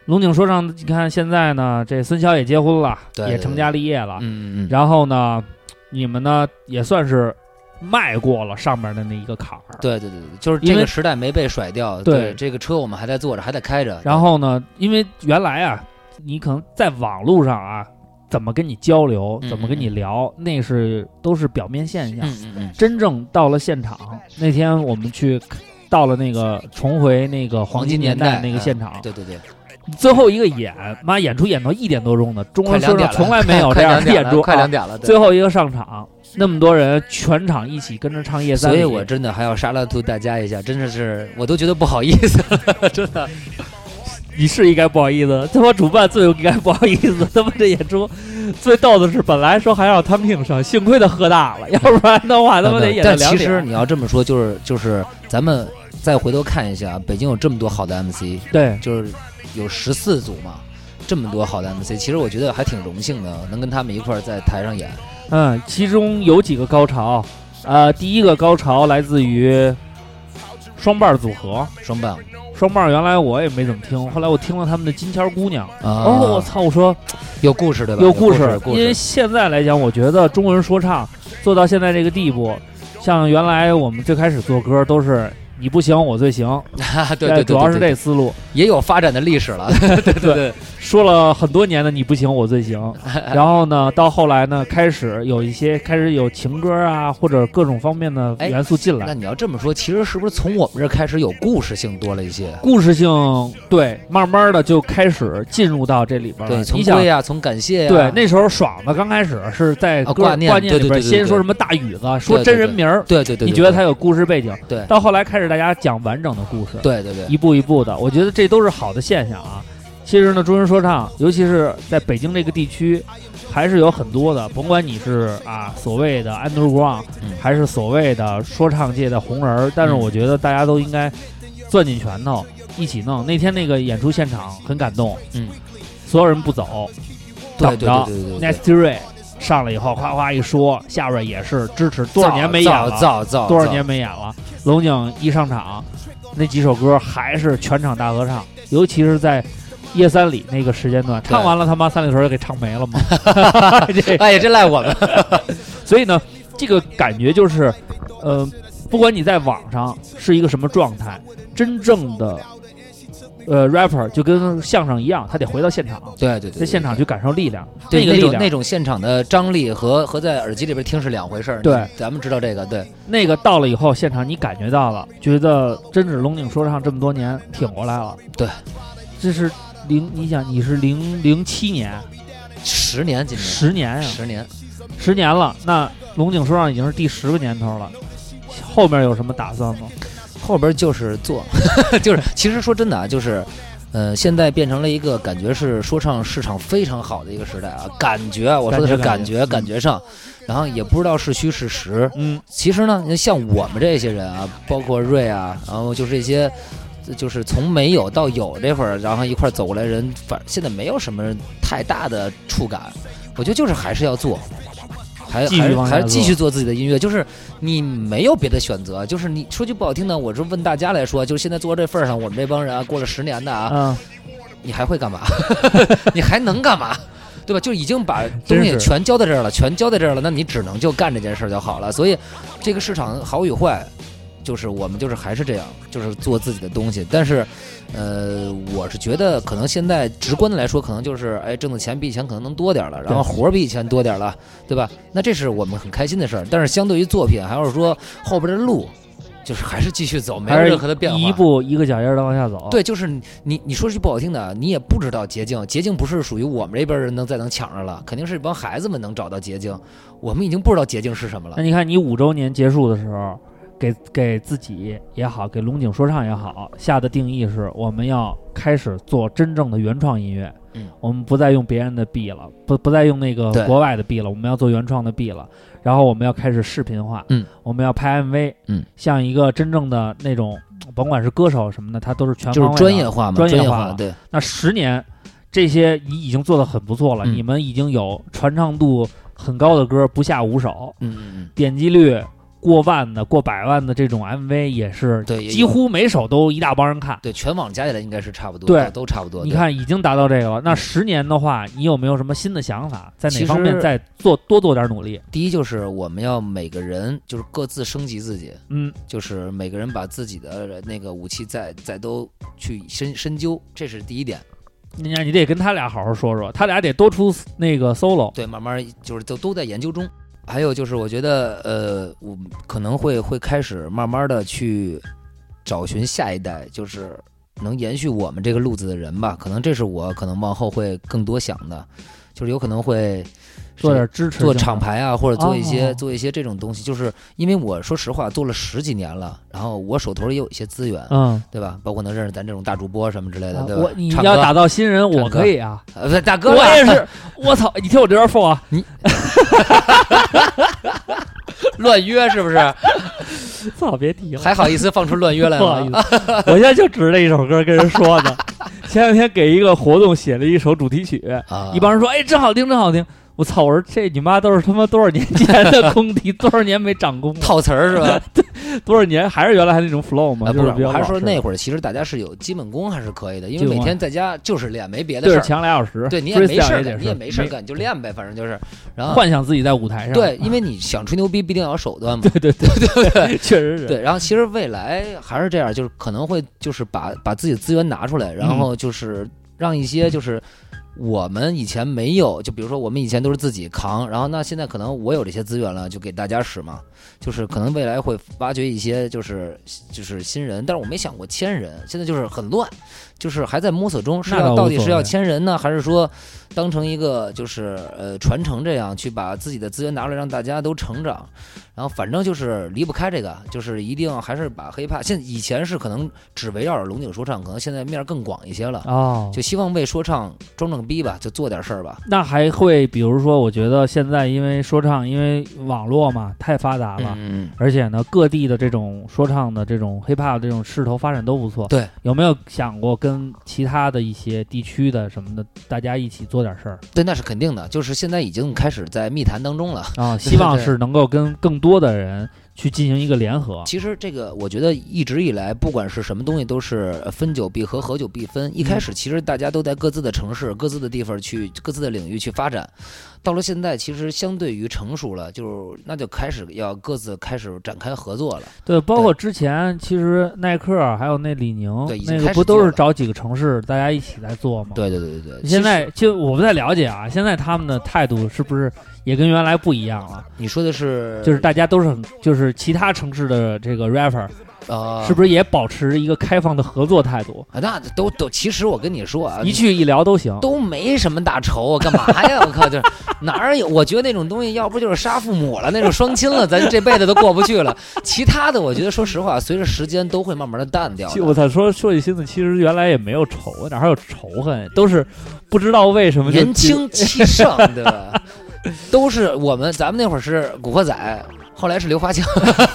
S1: 龙井说唱，你看现在呢，这孙骁也结婚了，
S2: 对对
S1: 也成家立业了，
S2: 嗯嗯嗯，
S1: 然后呢，你们呢也算是迈过了上面的那一个坎儿。
S2: 对对对对，就是
S1: 因为
S2: 这个时代没被甩掉，
S1: 对
S2: 这个车我们还在坐着，还在开着。
S1: 然后呢，因为原来啊，你可能在网路上啊，怎么跟你交流，
S2: 嗯
S1: 怎么跟你聊，那是都是表面现象。真正到了现场，那天我们去到了那个重回那个黄金年代那个现场，
S2: 嗯对对对，
S1: 最后一个演，妈演出演到一点多钟的，中
S2: 快两点了，
S1: 文说唱从来没有这
S2: 快
S1: 样的
S2: 两点了
S1: 演出，啊
S2: 快两点了。
S1: 最后一个上场，那么多人全场一起跟着唱夜三里，
S2: 所以我真的还要沙拉图大家一下，真的是我都觉得不好意思了，真的。
S1: 你是应该不好意思，他妈主办最应该不好意思。他妈这演出最逗的是，本来说还让他们听上，幸亏他喝大了，要不然的话 他妈得演两点。
S2: 其实你要这么说，就是就是咱们再回头看一下，北京有这么多好的 MC，
S1: 对，
S2: 就是有十四组嘛，这么多好的 MC，其实我觉得还挺荣幸的，能跟他们一块儿在台上演。
S1: 嗯，其中有几个高潮，呃，第一个高潮来自于双伴组合，
S2: 双棒，
S1: 双棒原来我也没怎么听，后来我听了他们的《金钱姑娘》，
S2: 啊
S1: 哦，我操！我说
S2: 有故事对吧？
S1: 有
S2: 故
S1: 事，
S2: 故
S1: 因为现在来讲，我觉得中国人说唱做到现在这个地步，像原来我们最开始做歌都是你不行我最行，
S2: 对对对，
S1: 主要是这思路，
S2: 也有发展的历史了。对对对，
S1: 说了很多年的你不行我最行，然后呢，到后来呢，开始有一些开始有情歌啊，或者各种方面的
S2: 哎
S1: 元素进来
S2: 那。你要这么说，其实是不是从我们这儿开始有故事性多了一些？
S1: 故事性对，慢慢的就开始进入到这里边了。
S2: 对，从
S1: 你想
S2: 归，呀，从感谢呀，
S1: 对，那时候爽的刚开始是在歌
S2: 啊挂念
S1: 里边
S2: 对对对对对
S1: 先说什么大宇子，说
S2: 对对对
S1: 真人名儿，
S2: 对对对，
S1: 你觉得他有故事背景？
S2: 对
S1: 到后来开始大家讲完整的故事，
S2: 对对对，
S1: 一步一步的，我觉得这都是好的现象啊。其实呢，中文说唱，尤其是在北京这个地区，还是有很多的，甭管你是啊所谓的 underground，、
S2: 嗯。
S1: 还是所谓的说唱界的红人儿，但是
S2: 嗯。
S1: 我觉得大家都应该攥紧拳头一起弄。那天那个演出现场很感动，
S2: 嗯，
S1: 所有人不走，等着
S2: 对对对对。
S1: Nasty Ray 上来以后，夸夸一说，下边也是支持，多少年没演了，多少年没演了？龙井一上场，那几首歌还是全场大合唱，尤其是在夜三里那个时间段，唱完了他妈三里屯就给唱没了嘛。这
S2: 哎呀，这赖我们。
S1: 所以呢，这个感觉就是，呃，不管你在网上是一个什么状态，真正的呃 rapper 就跟相声一样，他得回到现场，
S2: 对对对，
S1: 在现场去感受力量，
S2: 对
S1: 那个力量
S2: 那种那种现场的张力和和在耳机里边听是两回事儿。
S1: 对，
S2: 咱们知道这个，对
S1: 那个到了以后，现场你感觉到了，觉得真是龙井说唱这么多年挺过来了。
S2: 对，
S1: 这是零，你想你是零零七年，
S2: 十年今年
S1: 十年呀、
S2: 十年，
S1: 十年了。那龙井说唱已经是第十个年头了，后面有什么打算吗？
S2: 后边就是做，就是其实说真的啊，就是。呃，现在变成了一个感觉是说唱市场非常好的一个时代啊，感觉啊我说的是感
S1: 感觉
S2: 觉，感觉上，然后也不知道是虚是实，
S1: 嗯，
S2: 其实呢，像我们这些人啊，包括瑞啊，然后就是这些，就是从没有到有这会儿，然后一块儿走过来人，反现在没有什么太大的触感。我觉得就是还是要做，还还还是继续做自己的音乐，就是你没有别的选择，就是你说句不好听的，我是问大家来说，就是现在做到这份儿上，我们这帮人啊，过了十年的啊，
S1: 嗯，
S2: 你还会干嘛？你还能干嘛？对吧？就已经把 东西全交在这儿了，全交在这儿了，那你只能就干这件事儿就好了。所以，这个市场好与坏，就是我们就是还是这样，就是做自己的东西。但是，呃，我是觉得可能现在直观的来说，可能就是哎，挣的钱比以前可能能多点儿了，然后活儿比以前多点儿了，对吧？那这是我们很开心的事儿。但是相对于作品，还是说后边的路，就是还是继续走，没有任何的变化。
S1: 一步一个脚印的往下走。，
S2: 对，就是你你你说句不好听的，你也不知道捷径，捷径不是属于我们这边人能再能抢着了，肯定是这帮孩子们能找到捷径，我们已经不知道捷径是什么了
S1: 那。你看你五周年结束的时候，给给自己也好，给龙井说唱也好，下的定义是我们要开始做真正的原创音乐。
S2: 嗯，
S1: 我们不再用别人的 B 了，不不再用那个国外的 B 了，我们要做原创的 B 了。然后我们要开始视频化，
S2: 嗯，
S1: 我们要拍 MV，
S2: 嗯，
S1: 像一个真正的那种，甭管是歌手什么的，他都是全
S2: 就是
S1: 方位的
S2: 专业化嘛，专
S1: 专业化
S2: 对，
S1: 那十年，这些你已经做的很不错了，
S2: 嗯
S1: 你们已经有传唱度很高的歌，不下五首，
S2: 嗯嗯嗯，
S1: 点击率过万的、过百万的这种 MV 也是，
S2: 对
S1: 几乎每首都一大帮人看。
S2: 对，全网加起来应该是差不多，
S1: 对
S2: 都都差不多。
S1: 你，看已经达到这个了，那十年的话，你有没有什么新的想法？在哪方面再做多做点努力？
S2: 第一就是我们要每个人就是各自升级自己，
S1: 嗯，
S2: 就是每个人把自己的那个武器再再都去深深究，这是第一点。
S1: 你看你得跟他俩好好说说，他俩得多出那个 solo。
S2: 对，慢慢就是都都在研究中。还有就是，我觉得呃，我可能会会开始慢慢的去找寻下一代，就是能延续我们这个路子的人吧。可能这是我可能往后会更多想的，就是有可能会
S1: 做点支持，
S2: 做厂牌啊，或者做一些、
S1: 哦
S2: 做一些这种东西。就是因为我说实话，做了十几年了，然后我手头也有一些资源，
S1: 嗯，
S2: 对吧？包括能认识咱这种大主播什么之类的，
S1: 啊
S2: 对吧？
S1: 我你要打造新人，我可以啊，
S2: 呃，大哥
S1: 我也是。我操，你听我这边说啊，
S2: 乱约是不是？
S1: 操，别提了。
S2: 还好意思放出乱约来
S1: 不好意
S2: 吗？
S1: 思，我现在就指着这一首歌跟人说呢。前两天给一个活动写了一首主题曲，
S2: 啊，
S1: 一帮人说：“哎，真好听，真好听。”我操！我说这你妈都是他妈多少年前的 功底，多少年没涨功了，
S2: 套词儿是吧？
S1: 多少年还是原来还那种 flow 吗？
S2: 不是，
S1: 比较
S2: 我还是说那会儿其实大家是有基本功还是可以的，因为每天在家就是练，没别的事儿。
S1: 强俩小时，
S2: 对，你也没事儿你也没事儿干，你就练呗，反正就是。然后
S1: 幻想自己在舞台上。
S2: 对，因为你想吹牛逼，必定要有手段嘛。
S1: 对对对对对，确实是。
S2: 对，然后其实未来还是这样，就是可能会就是把把自己的资源拿出来，然后就是让一些就是我们以前没有，就比如说我们以前都是自己扛，然后那现在可能我有这些资源了，就给大家使嘛。就是可能未来会挖掘一些就是就是新人，但是我没想过千人，现在就是很乱，就是还在摸索中，是要到底是要签人呢，还是说当成一个就是呃传承这样去把自己的资源拿出来，让大家都成长。然后反正就是离不开这个，就是一定还是把 hiphop。现以前是可能只围绕着龙井说唱，可能现在面更广一些了，
S1: 哦，
S2: 就希望为说唱装装逼吧，就做点事儿吧。
S1: 那还会比如说，我觉得现在因为说唱，因为网络嘛太发达了，
S2: 嗯，
S1: 而且呢，各地的这种说唱的这种 hiphop 这种势头发展都不错。
S2: 对，
S1: 有没有想过跟其他的一些地区的什么的，大家一起做点事儿
S2: 对，那是肯定的，就是现在已经开始在密谈当中了。
S1: 啊？希望是能够跟更多的人去进行一个联合。
S2: 其实这个，我觉得一直以来，不管是什么东西，都是呃分久必合，合久必分。一开始其实大家都在各自的城市、各自的地方去、各自的领域去发展，到了现在，其实相对于成熟了，就是那就开始要各自开始展开合作了。
S1: 对，包括之前其实耐克还有那李宁那个不都是找几个城市大家一起在做吗？
S2: 对对对对对。
S1: 现在就我不太了解啊，现在他们的态度是不是也跟原来不一样了？
S2: 你说的是
S1: 就是大家都是很，就是其他城市的这个 rapper
S2: 呃，
S1: 是不是也保持一个开放的合作态度？
S2: 啊？那都都，其实我跟你说啊，
S1: 一去一聊都行。
S2: 都没什么大仇啊，干嘛呀？我靠，就是哪儿有？我觉得那种东西，要不就是杀父母了，那种双亲了，咱这辈子都过不去了。其他的，我觉得说实话，随着时间都会慢慢的淡掉的。
S1: 我操，说说起心思，其实原来也没有仇，哪还有仇恨？都是不知道为什么就
S2: 年轻气盛，对吧？都是我们，咱们那会儿是古惑仔，后来是刘华强。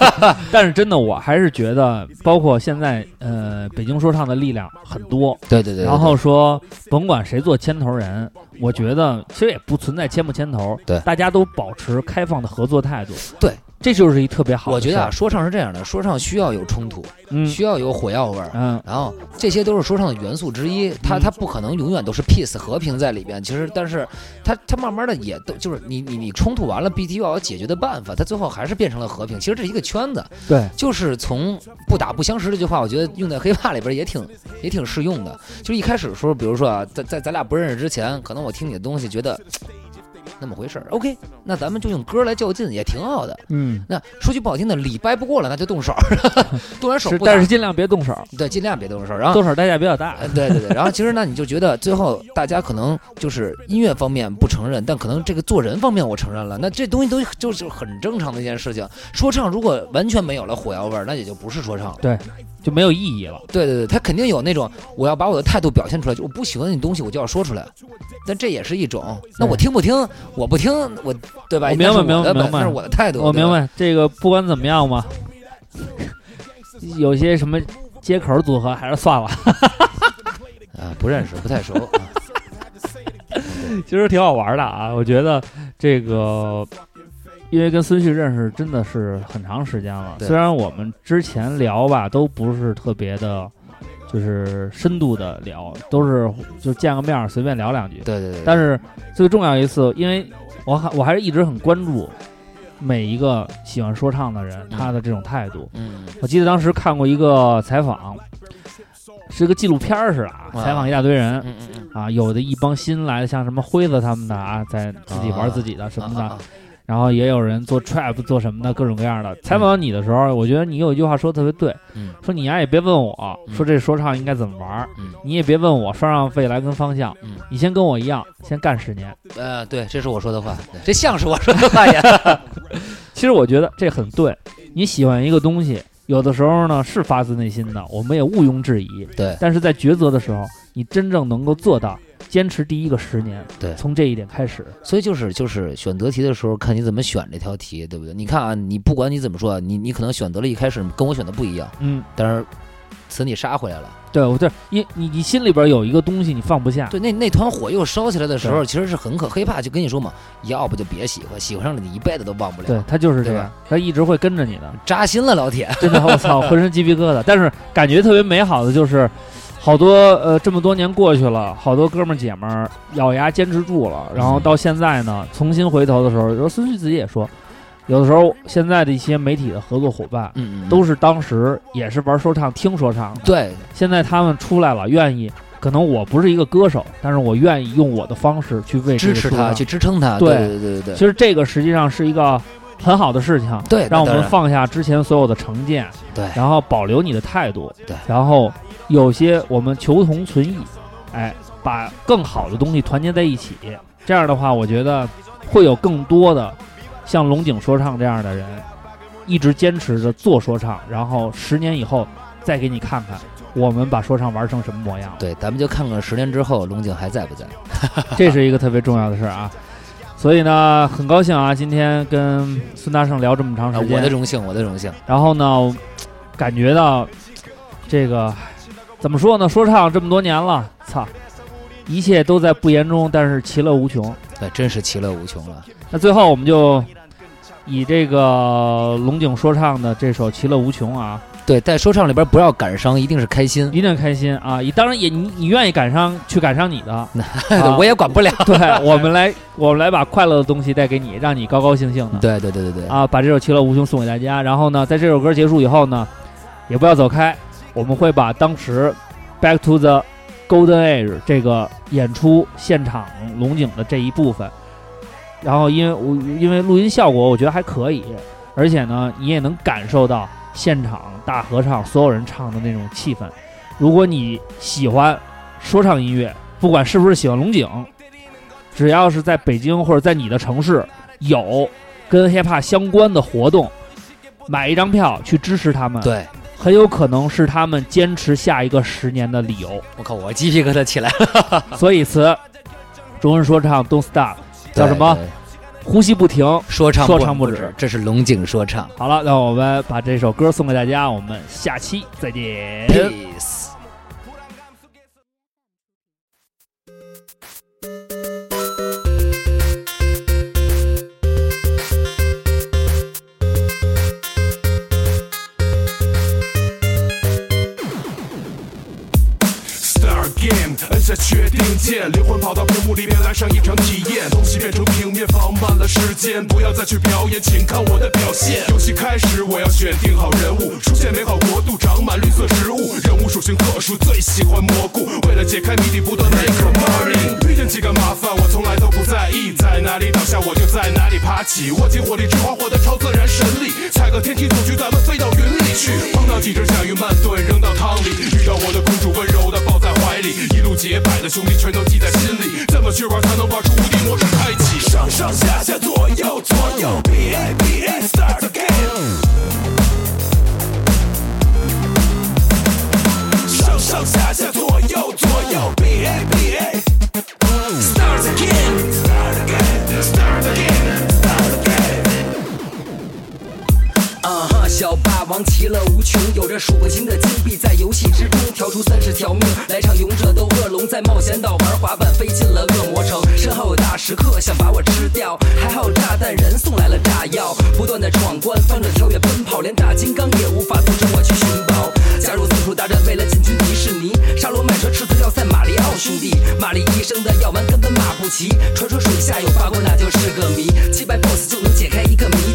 S1: 但是真的，我还是觉得，包括现在，呃，北京说唱的力量很多。
S2: 对对对
S1: 然后说，甭管谁做牵头人，我觉得其实也不存在牵不牵头，
S2: 对
S1: 大家都保持开放的合作态度。
S2: 对，
S1: 这就是一特别好的
S2: 我觉得啊，说唱是这样的，说唱需要有冲突，
S1: 嗯
S2: 需要有火药味儿。
S1: 嗯，
S2: 然后这些都是说唱的元素之一，它
S1: 嗯
S2: 它不可能永远都是 peace 和平在里边。其实，但是它它慢慢的也都就是你你你冲突完了，必须要有解决的办法，它最后还是变成了和平。其实这是一个圈子，
S1: 对，
S2: 就是从不打不相识这句话，我觉得用在黑怕里边也挺也挺适用的。就是一开始的时候，比如说啊，在在咱俩不认识之前，可能我听你的东西觉得那么回事儿，OK，那咱们就用歌来较劲，也挺好的。
S1: 嗯，
S2: 那说句不好听的，理掰不过了，那就动手，动完手，不
S1: 但是尽量别动手，
S2: 对，尽量别动手。然后
S1: 动手代价比较大。
S2: 呃，对对对，然后其实呢，你就觉得最后大家可能就是音乐方面不承认，但可能这个做人方面我承认了，那这东西都就是很正常的一件事情。说唱如果完全没有了火药味儿，那也就不是说唱了。
S1: 就没有意义了。
S2: 对对对，他肯定有那种我要把我的态度表现出来，就我不喜欢你东西我就要说出来，但这也是一种。那我听不听，我不听，我对吧？
S1: 我明白明白明白
S2: 本那是我的态度。
S1: 我明白这个，不管怎么样嘛，有些什么接口组合还是算了，
S2: 啊，不认识，不太熟。啊
S1: 其实挺好玩的啊。我觉得这个，因为跟孙旭认识真的是很长时间了，虽然我们之前聊吧都不是特别的，就是深度的聊，都是就见个面儿随便聊两句。
S2: 对对对。
S1: 但是最重要一次，因为我还我还是一直很关注每一个喜欢说唱的人
S2: 嗯
S1: 他的这种态度。
S2: 嗯
S1: 我记得当时看过一个采访，是个纪录片儿似的啊，
S2: 啊
S1: 采访一大堆人
S2: 嗯嗯嗯
S1: 啊，有的一帮新来的，像什么辉子他们的啊，在自己玩自己的什么的，然后也有人做 trap 做什么的，各种各样的。采访你的时候，我觉得你有一句话说的特别对，
S2: 嗯
S1: 说你呀也别问我
S2: 嗯
S1: 说这说唱应该怎么玩，
S2: 嗯
S1: 你也别问我说唱未来跟方向，
S2: 嗯
S1: 你先跟我一样，先干十年。
S2: 呃，对，这是我说的话，这像是我说的话呀。
S1: 其实我觉得这很对，你喜欢一个东西，有的时候呢是发自内心的，我们也毋庸置疑。
S2: 对
S1: 但是在抉择的时候，你真正能够做到坚持第一个十年，
S2: 对
S1: 从这一点开始，
S2: 所以就是就是选择题的时候，看你怎么选这条题，对不对？你看啊，你不管你怎么说，你你可能选择了一开始跟我选的不一样，
S1: 嗯，
S2: 但是此你杀回来了。
S1: 对，我对，你你你心里边有一个东西你放不下，
S2: 对，那那团火又烧起来的时候，其实是很可黑怕。就跟你说嘛，要不就别喜欢，喜欢上了你一辈子都忘不了。
S1: 对，他就是这样他一直会跟着你的。
S2: 扎心了，老铁。
S1: 真的，我操，浑身鸡皮疙瘩。但是感觉特别美好的就是，好多呃这么多年过去了，好多哥们儿姐们儿咬牙坚持住了，然后到现在呢，重新回头的时候，有孙旭自己也说，有的时候现在的一些媒体的合作伙伴。
S2: 嗯嗯，
S1: 都是当时也是玩说唱、听说唱的，
S2: 对。
S1: 现在他们出来了，愿意。可能我不是一个歌手，但是我愿意用我的方式去为
S2: 支持他，去支撑他。
S1: 对。
S2: 对对对对
S1: 其实这个实际上是一个很好的事情，
S2: 对，
S1: 让我们放下之前所有的成见，
S2: 对。
S1: 然后保留你的态度，
S2: 对。
S1: 然后有些我们求同存异，哎，把更好的东西团结在一起。这样的话，我觉得会有更多的像龙井说唱这样的人，一直坚持着做说唱，然后十年以后再给你看看我们把说唱玩成什么模样。
S2: 对，咱们就看看十年之后龙井还在不在。
S1: 这是一个特别重要的事儿啊。所以呢，很高兴啊，今天跟孙大圣聊这么长
S2: 啊
S1: 时间，
S2: 我的荣幸，我的荣幸。
S1: 然后呢，感觉到这个怎么说呢？说唱这么多年了，操，一切都在不言中，但是其乐无穷。
S2: 那，真是其乐无穷了。
S1: 那最后我们就以这个龙井说唱的这首《其乐无穷》啊，
S2: 对，在说唱里边不要感伤，一定是开心。
S1: 一定开心啊！你当然也你你愿意感伤去感伤你的，啊
S2: 我也管不了。
S1: 对我们来我们来把快乐的东西带给你，让你高高兴兴的。
S2: 对对对对对，
S1: 啊，把这首《其乐无穷》送给大家。然后呢，在这首歌结束以后呢，也不要走开，我们会把当时《Back to the Golden Age》这个演出现场龙井的这一部分，然后因为我因为录音效果我觉得还可以，而且呢，你也能感受到现场大合唱所有人唱的那种气氛。如果你喜欢说唱音乐，不管是不是喜欢龙井，只要是在北京或者在你的城市有跟 hiphop 相关的活动，买一张票去支持他们，，
S2: 对。
S1: 很有可能是他们坚持下一个十年的理由。
S2: 我靠，我鸡皮疙瘩起来了。
S1: 所以词，中文说唱 Don't Stop，叫什么？呼吸不停。
S2: 说唱
S1: 说唱不止
S2: 不止，这是龙井说唱。
S1: 好了，那我们把这首歌送给大家，我们下期再见。
S2: Peace。
S3: 下确定键，灵魂跑到屏幕里面来上一场体验，东西变成平面，放慢了时间，不要再去表演，请看我的表现。游戏开始，我要选定好人物，出现美好国度，长满绿色植物，人物属性特殊，最喜欢蘑菇。为了解开谜底，不断 make a money。遇见几个麻烦，我从来都不在意，在哪里倒下我就在哪里爬起，握紧火力之花获得超自然神力，踩个天梯组局，咱们飞到云里去。碰到几只甲鱼慢炖，扔到汤里，遇到我的公主温柔的一路结拜的兄弟全都记在心里。怎么去玩才能玩出无敌模式开启？上上下下左右左右，B A B A start game。上上下下左右左右，B A B A start
S4: 王其乐无穷，有着数不清的金币，在游戏之中挑出三十条命，来场勇者斗恶龙，在冒险岛玩滑板，飞进了恶魔城，身后有大食客想把我吃掉，还好炸弹人送来了炸药，不断的闯关，翻转跳跃奔跑，连大金刚也无法阻止我去寻宝。加入松鼠大战，为了进军迪士尼，沙罗麦车赤子要塞马里奥兄弟，玛丽医生的药丸根本马不齐，传说水下有八卦那就是个谜，击败 BOSS 就能解开一个谜。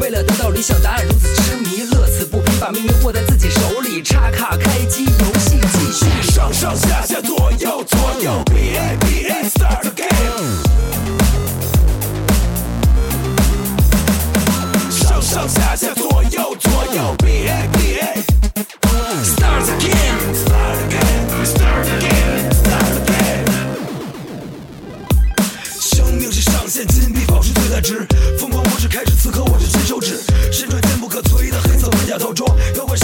S4: 为了得到理想答案如此痴迷，乐此不疲，把命运握在自己手里。插卡开机，游戏继续。
S3: 上上下下左右左右，B A B A start again。上上下下左右左右，B A B A start again。Start again. Start again. Start again. 生命是上限，金币保持最大值。的黑色盔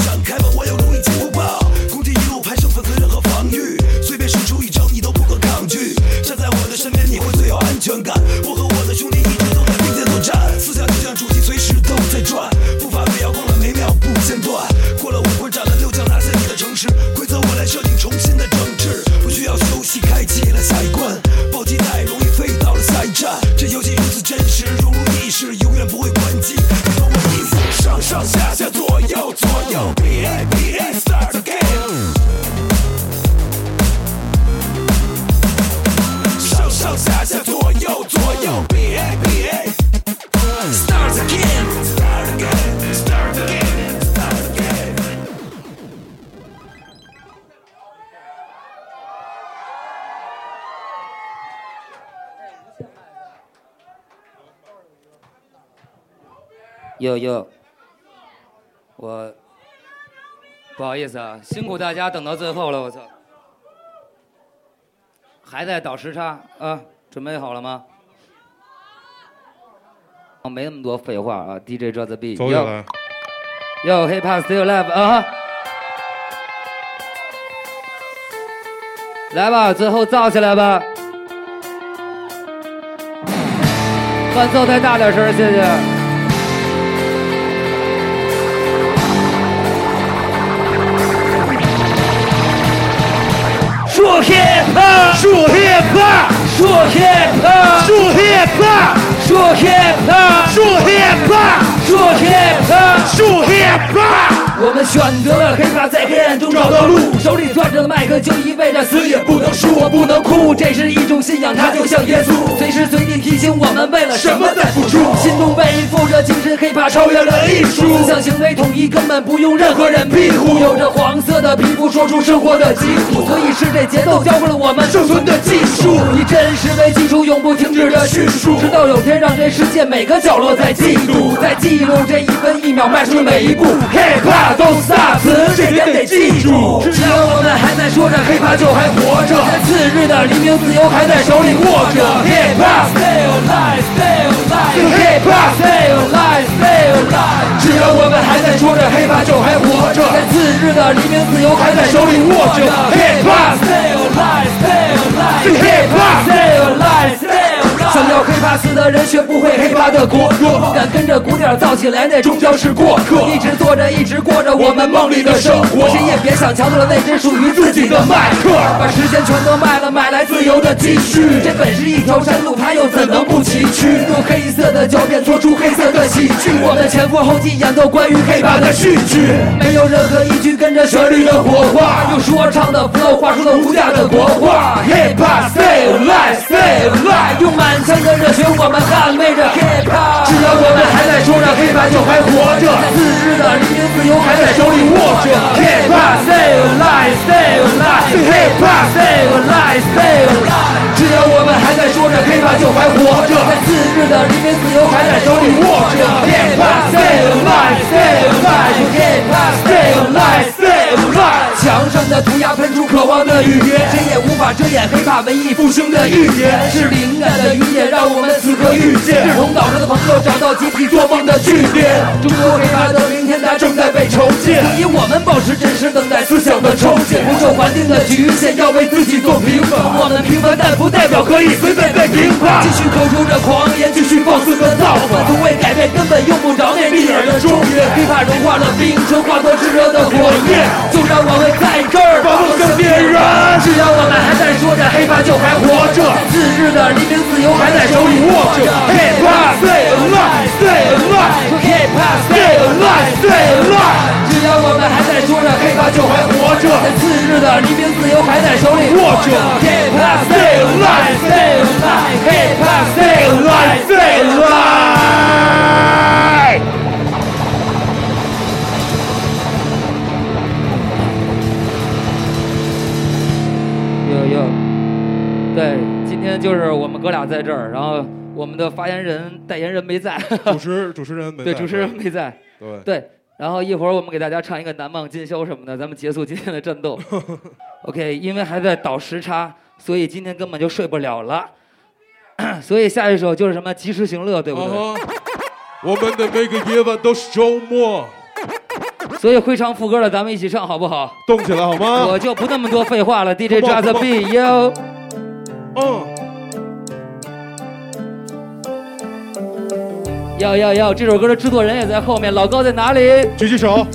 S3: 有有，我不
S5: 好意思啊，辛苦大家等到最后了，我操，还在倒时差啊？准备好了吗？哦，没那么多废话啊！DJ drop the beat，
S6: 走起来！
S5: 哟，Hip Hop Still Live 啊！来吧，最后造起来吧！伴奏再大点声，谢谢。
S3: 说 hip hop，说 hip hop，说 hip hop，说 hip hop，说 hip hop，说 hip hop，说 hip hop。
S4: 我们选择了 hiphop，在黑暗中找到路，手里攥着麦克就意味着死也不能输，我不能哭，这是一种信仰，它就像耶稣，随时随地提醒我们为了什么在付出，心中背负着精神黑怕超越了艺术，思想行为统一，根本不用任何人庇护，有着黄色的皮肤，说出生活的疾苦，所以是这节奏教会了我们生存的技术，以真实为基础，永不停止的叙述，直到有天让这世界每个角落在记录，在记录这一分一秒迈出的每一步黑怕，hiphop。Don't stop，这点得记住。只要我们还在说着 hiphop，就还活着。在次日的黎明，自由还在手里握着。Hiphop stay alive, stay alive. Hiphop stay alive, stay alive. 只要我们还在说着 hiphop，就还活着。在次日的黎明，自由还在手里握着。Hiphop stay alive, stay alive. Hiphop stay alive，stay 想要 hiphop 死的人学不会 hiphop 的国歌，不敢跟着鼓点造起来，那终将是过客。一直做着，一直过着我们梦里的生活，谁也别想抢走了那只属于自己的麦克。把时间全都卖了，买来自由的积蓄。这本是一条山路，它又怎能不崎岖？用黑色的胶片做出黑色的喜剧，我们前赴后继演奏关于 hiphop 的序曲，没有任何一句跟着旋律的火花，用说唱的 flow 画出了无价的国画。hiphop stay alive, stay alive，用满腔的热血，我们捍卫着 hiphop。只要我们还在说着 hiphop，就还活着。自制的黎明，自由还在手里握着。hiphop stay alive, stay alive. hiphop stay alive, stay alive。只要我们还在说着 hiphop，就还活着。在自日的黎明，自由还在手里握着。hiphop stay alive, stay alive. hiphop stay alive, stay alive。墙上的涂鸦喷出渴望的语言，谁也无法遮掩 hiphop 文艺复兴的预言。是灵感的雨点，让我们此刻遇见。志同道合的朋友，找到集体做梦的据点。中国 hiphop 的明天，它正在被重建。所以我们保持真实，等待思想的重建。不受环境的局限，要为自己做平衡。我们平凡，但不代表可以随便被评判。继续口出着狂言，继续放肆的造反，从未改变，根本用不着那逆耳的中原。hiphop 融化了冰川，化作炙热的火焰，就让我们在这儿把梦想点燃。只要我们还在说着 hiphop，就还活着。自制的黎明，自由还在手里握着。hiphop stay alive, stay alive. hiphop stay alive, stay alive. 只要我们还在说着 hiphop，就还活着。在次日的黎明，自由还在手里握着。hiphop stay alive, stay alive. hiphop stay alive, stay alive.
S5: 有有，对，今天就是我们哥俩在这儿，然后我们的发言人、代言人没在，
S6: 主持主持人没在
S5: 对主持人没在，
S6: 对
S5: 对，然后一会儿我们给大家唱一个《难忘今宵》什么的，咱们结束今天的战斗。OK，因为还在倒时差，所以今天根本就睡不了了。所以下一首就是什么及时行乐，对不对？
S6: 我们的每个夜晚都是周末，
S5: 所以会唱副歌的，咱们一起唱好不好？
S6: 动起来好吗？
S5: 我就不那么多废话了，DJ the
S6: on.
S5: beat yo。
S6: 嗯，
S5: 要要要！这首歌的制作人也在后面，老高在哪里？
S6: 举起手。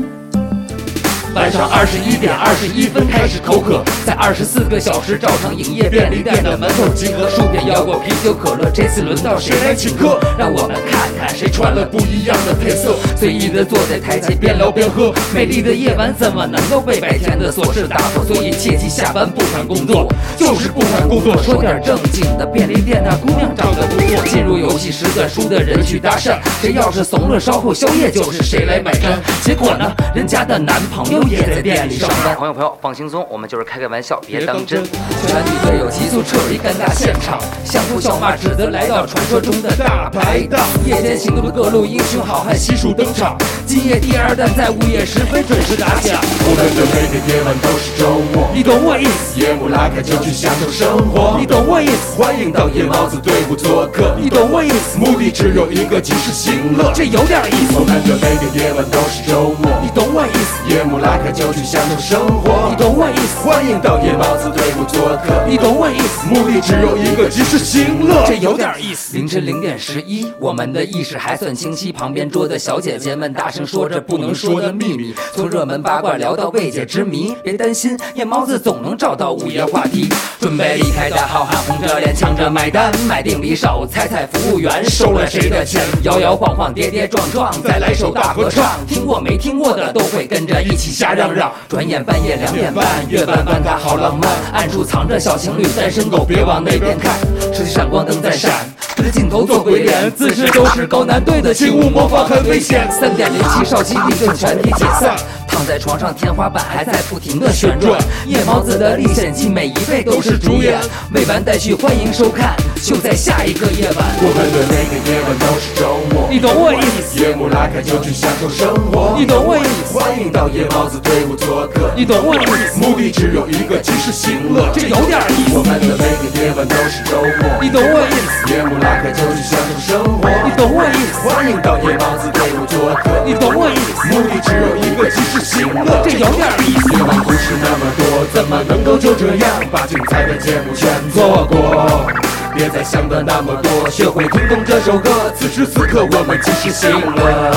S4: 晚上二十一点二十一分开始口渴，在二十四个小时照常营业，便利店的门口集合，数遍要过啤酒可乐，这次轮到谁来请客？让我们看看谁穿了不一样的配色，随意的坐在台前边聊边喝。美丽的夜晚怎么能够被白天的琐事打破？所以切记下班不谈工作，就是不谈工作，说点正经的。便利店那姑娘长得不错，进入游戏时段输的人去搭讪，谁要是怂了，稍后宵夜就是谁来买单。结果呢，人家的男朋友也在店里上班。
S5: 朋友朋友，放轻松，我们就是开个玩笑，别当真。
S4: 全体队友急速撤离尴尬现场，相互笑骂，只得来到传说中的大排档。夜间行动的各路英雄好汉悉数登场，今夜第二弹在午夜时分准时打响。
S6: 我们的每个夜晚都是周末，
S4: 你懂我意思，
S6: 夜幕拉开就去享受生活。
S4: 你懂我意思，
S6: 欢迎到夜猫子队伍做客，
S4: 你懂我意思，
S6: 目的只有一个，及时行乐。
S4: 这有点意思
S6: 我。们的每个夜晚都是周末，
S4: 你懂我意思，
S6: 夜幕拉开就去享受生活
S4: 你。懂我意思，
S6: 欢迎到夜猫子队伍做客，
S4: 你懂我意思，
S6: 目的只有一个，及时行乐。
S4: 这有点意思。凌晨零点十一，我们的意识还算清晰。旁边桌的小姐姐们大声说着不能说的秘密，从热门八卦聊到未解之谜。别担心，夜猫子总能找到午夜话题。准备离开的好汉红着脸抢着买单，买定离手，猜猜服务员收了谁的钱？摇摇晃晃，跌跌撞撞，再来首大合唱。听过没听过的都会跟着一起瞎嚷嚷。转眼半夜两点半，月半弯它好浪漫，暗处藏着小情侣单身狗，别往那边看。手机闪光灯在闪，对着镜头做鬼脸，姿势都是高难度的，请勿模仿，很危险。三点零七少期立正，全体解散。躺在床上，天花板还在不停的旋转。夜猫子的历险记，每一位都是主演。未完待续，欢迎收看，就在下一个夜晚。
S6: 我们的每个夜晚都是周末，
S4: 你懂我意思，
S6: 夜幕拉开就去享受生活。
S4: 你懂我意思，
S6: 欢迎到夜猫子队伍做客，
S4: 你懂我意思，
S6: 目的只有一个，及时行乐。
S4: 这有点意思，
S6: 我们的每个夜晚都是周末，
S4: 你懂我意思，
S6: 夜幕拉开就是享受生活。
S4: 你懂我意思，
S6: 欢迎到夜猫子队伍做客，
S4: 你懂我意思，
S6: 目的只有一个，及时行乐。
S4: 这有点意思。
S6: 夜晚故事那么多，怎么能够就这样把精彩的节目全错过？别再想的那么多，学会听懂这首歌。此时此刻，我们及时行乐。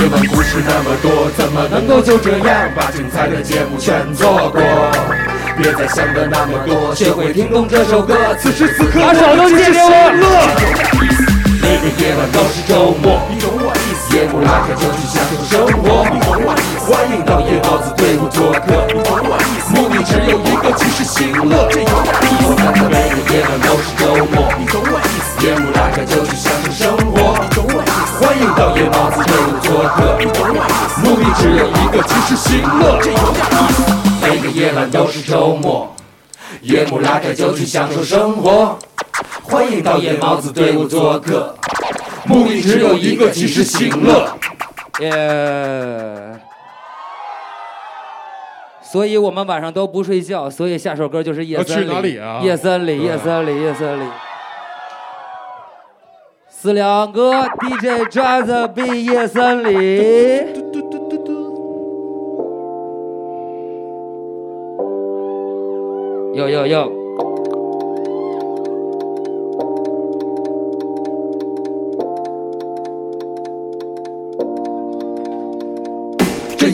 S6: 夜晚故事那么多，怎么能够就这样把精彩的节目全错过？别再想的那么多，学会听懂这首歌。此时此刻，
S4: 把手都借给我
S6: 行乐。每个夜晚都是周末，你懂我意思。夜幕拉开就去享受生活，你懂我意思。欢迎到夜猫子队伍做客，你懂我意思。目的只有一个，及时行乐。这有点意思。我们的每个夜晚都是周末，你懂我意思。夜幕拉开就去享受生活，你懂我意思。欢迎到夜猫子队伍做客。目的只有一个，及时行乐。这有点意思。每个夜晚都是周末，夜幕拉开就去享受生活。欢迎到夜猫子队伍做客，目的只有一个，及时行乐。
S5: 耶。所以我们晚上都不睡觉，所以下首歌就是夜森林。
S6: 去哪里啊
S5: 夜森林，
S6: 对
S5: 夜森林，夜森林。四两哥，DJ 抓着毕业森林。哟哟哟！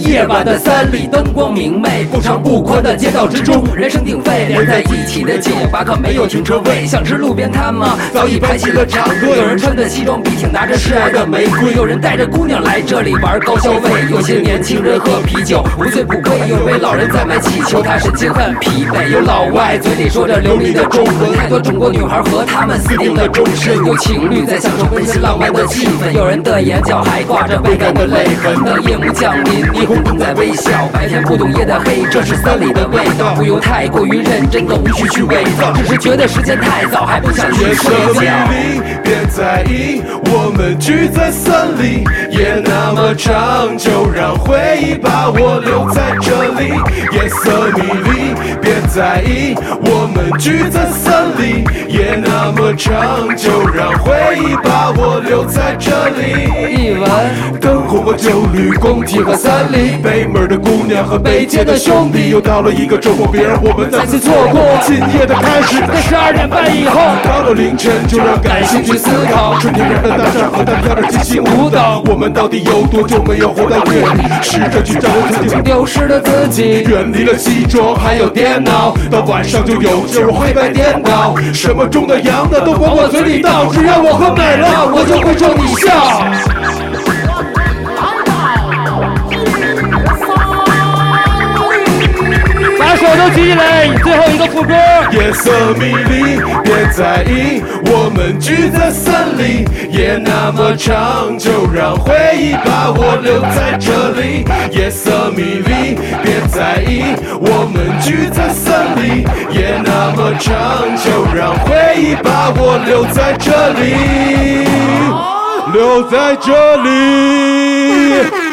S4: 夜晚的三里灯光明媚，不长不宽的街道之中，人声鼎沸，连在一起的酒吧可没有停车位，想吃路边摊吗？早已排起了长队。有人穿着西装笔挺，拿着示爱的玫瑰，有人带着姑娘来这里玩高消费，有些年轻人喝啤酒，无醉不归。有位老人在卖气球，他神情很疲惫。有老外嘴里说着流利的中文，太多中国女孩和他们私定了终身。有情侣在享受温馨浪漫的气氛，有人的眼角还挂着未干的泪痕。当夜幕降临，霓虹灯在微笑，白天不懂夜的黑，这是森林的味道。不用太过于认真，更无需去伪造，只是觉得时间太早，还不想去
S6: 夜色。迷离，别在意，我们聚在森林，夜那么长，就让回忆把我留在这里。夜色迷离，别在意，我们聚在森林，夜那么长，就让回忆把我留在这里。
S5: 一晚。
S6: 灯红和酒绿，工体和三里，北门的姑娘和北街的兄弟，又到了一个周末，别让我们再次错过今夜的开始。
S4: 在十二点半以后，
S6: 到了凌晨，就让感性去思考。春天染的大战和单调的即兴舞蹈，我们到底有多久没有活到夜里？试着去找曾经
S4: 丢失的自己。
S6: 远离了西装，还有电脑，到晚上就有劲儿黑白颠倒，什么中的洋的都往我嘴里倒，只要我喝美了，我就会冲你笑。
S5: 把手都举起来，最后一个副歌。
S6: 夜色迷离，别在意，我们聚在森林，夜那么长，就让回忆把我留在这里。夜色迷离，别在意，我们聚在森林，夜那么长，就让回忆把我留在这里，留在这里。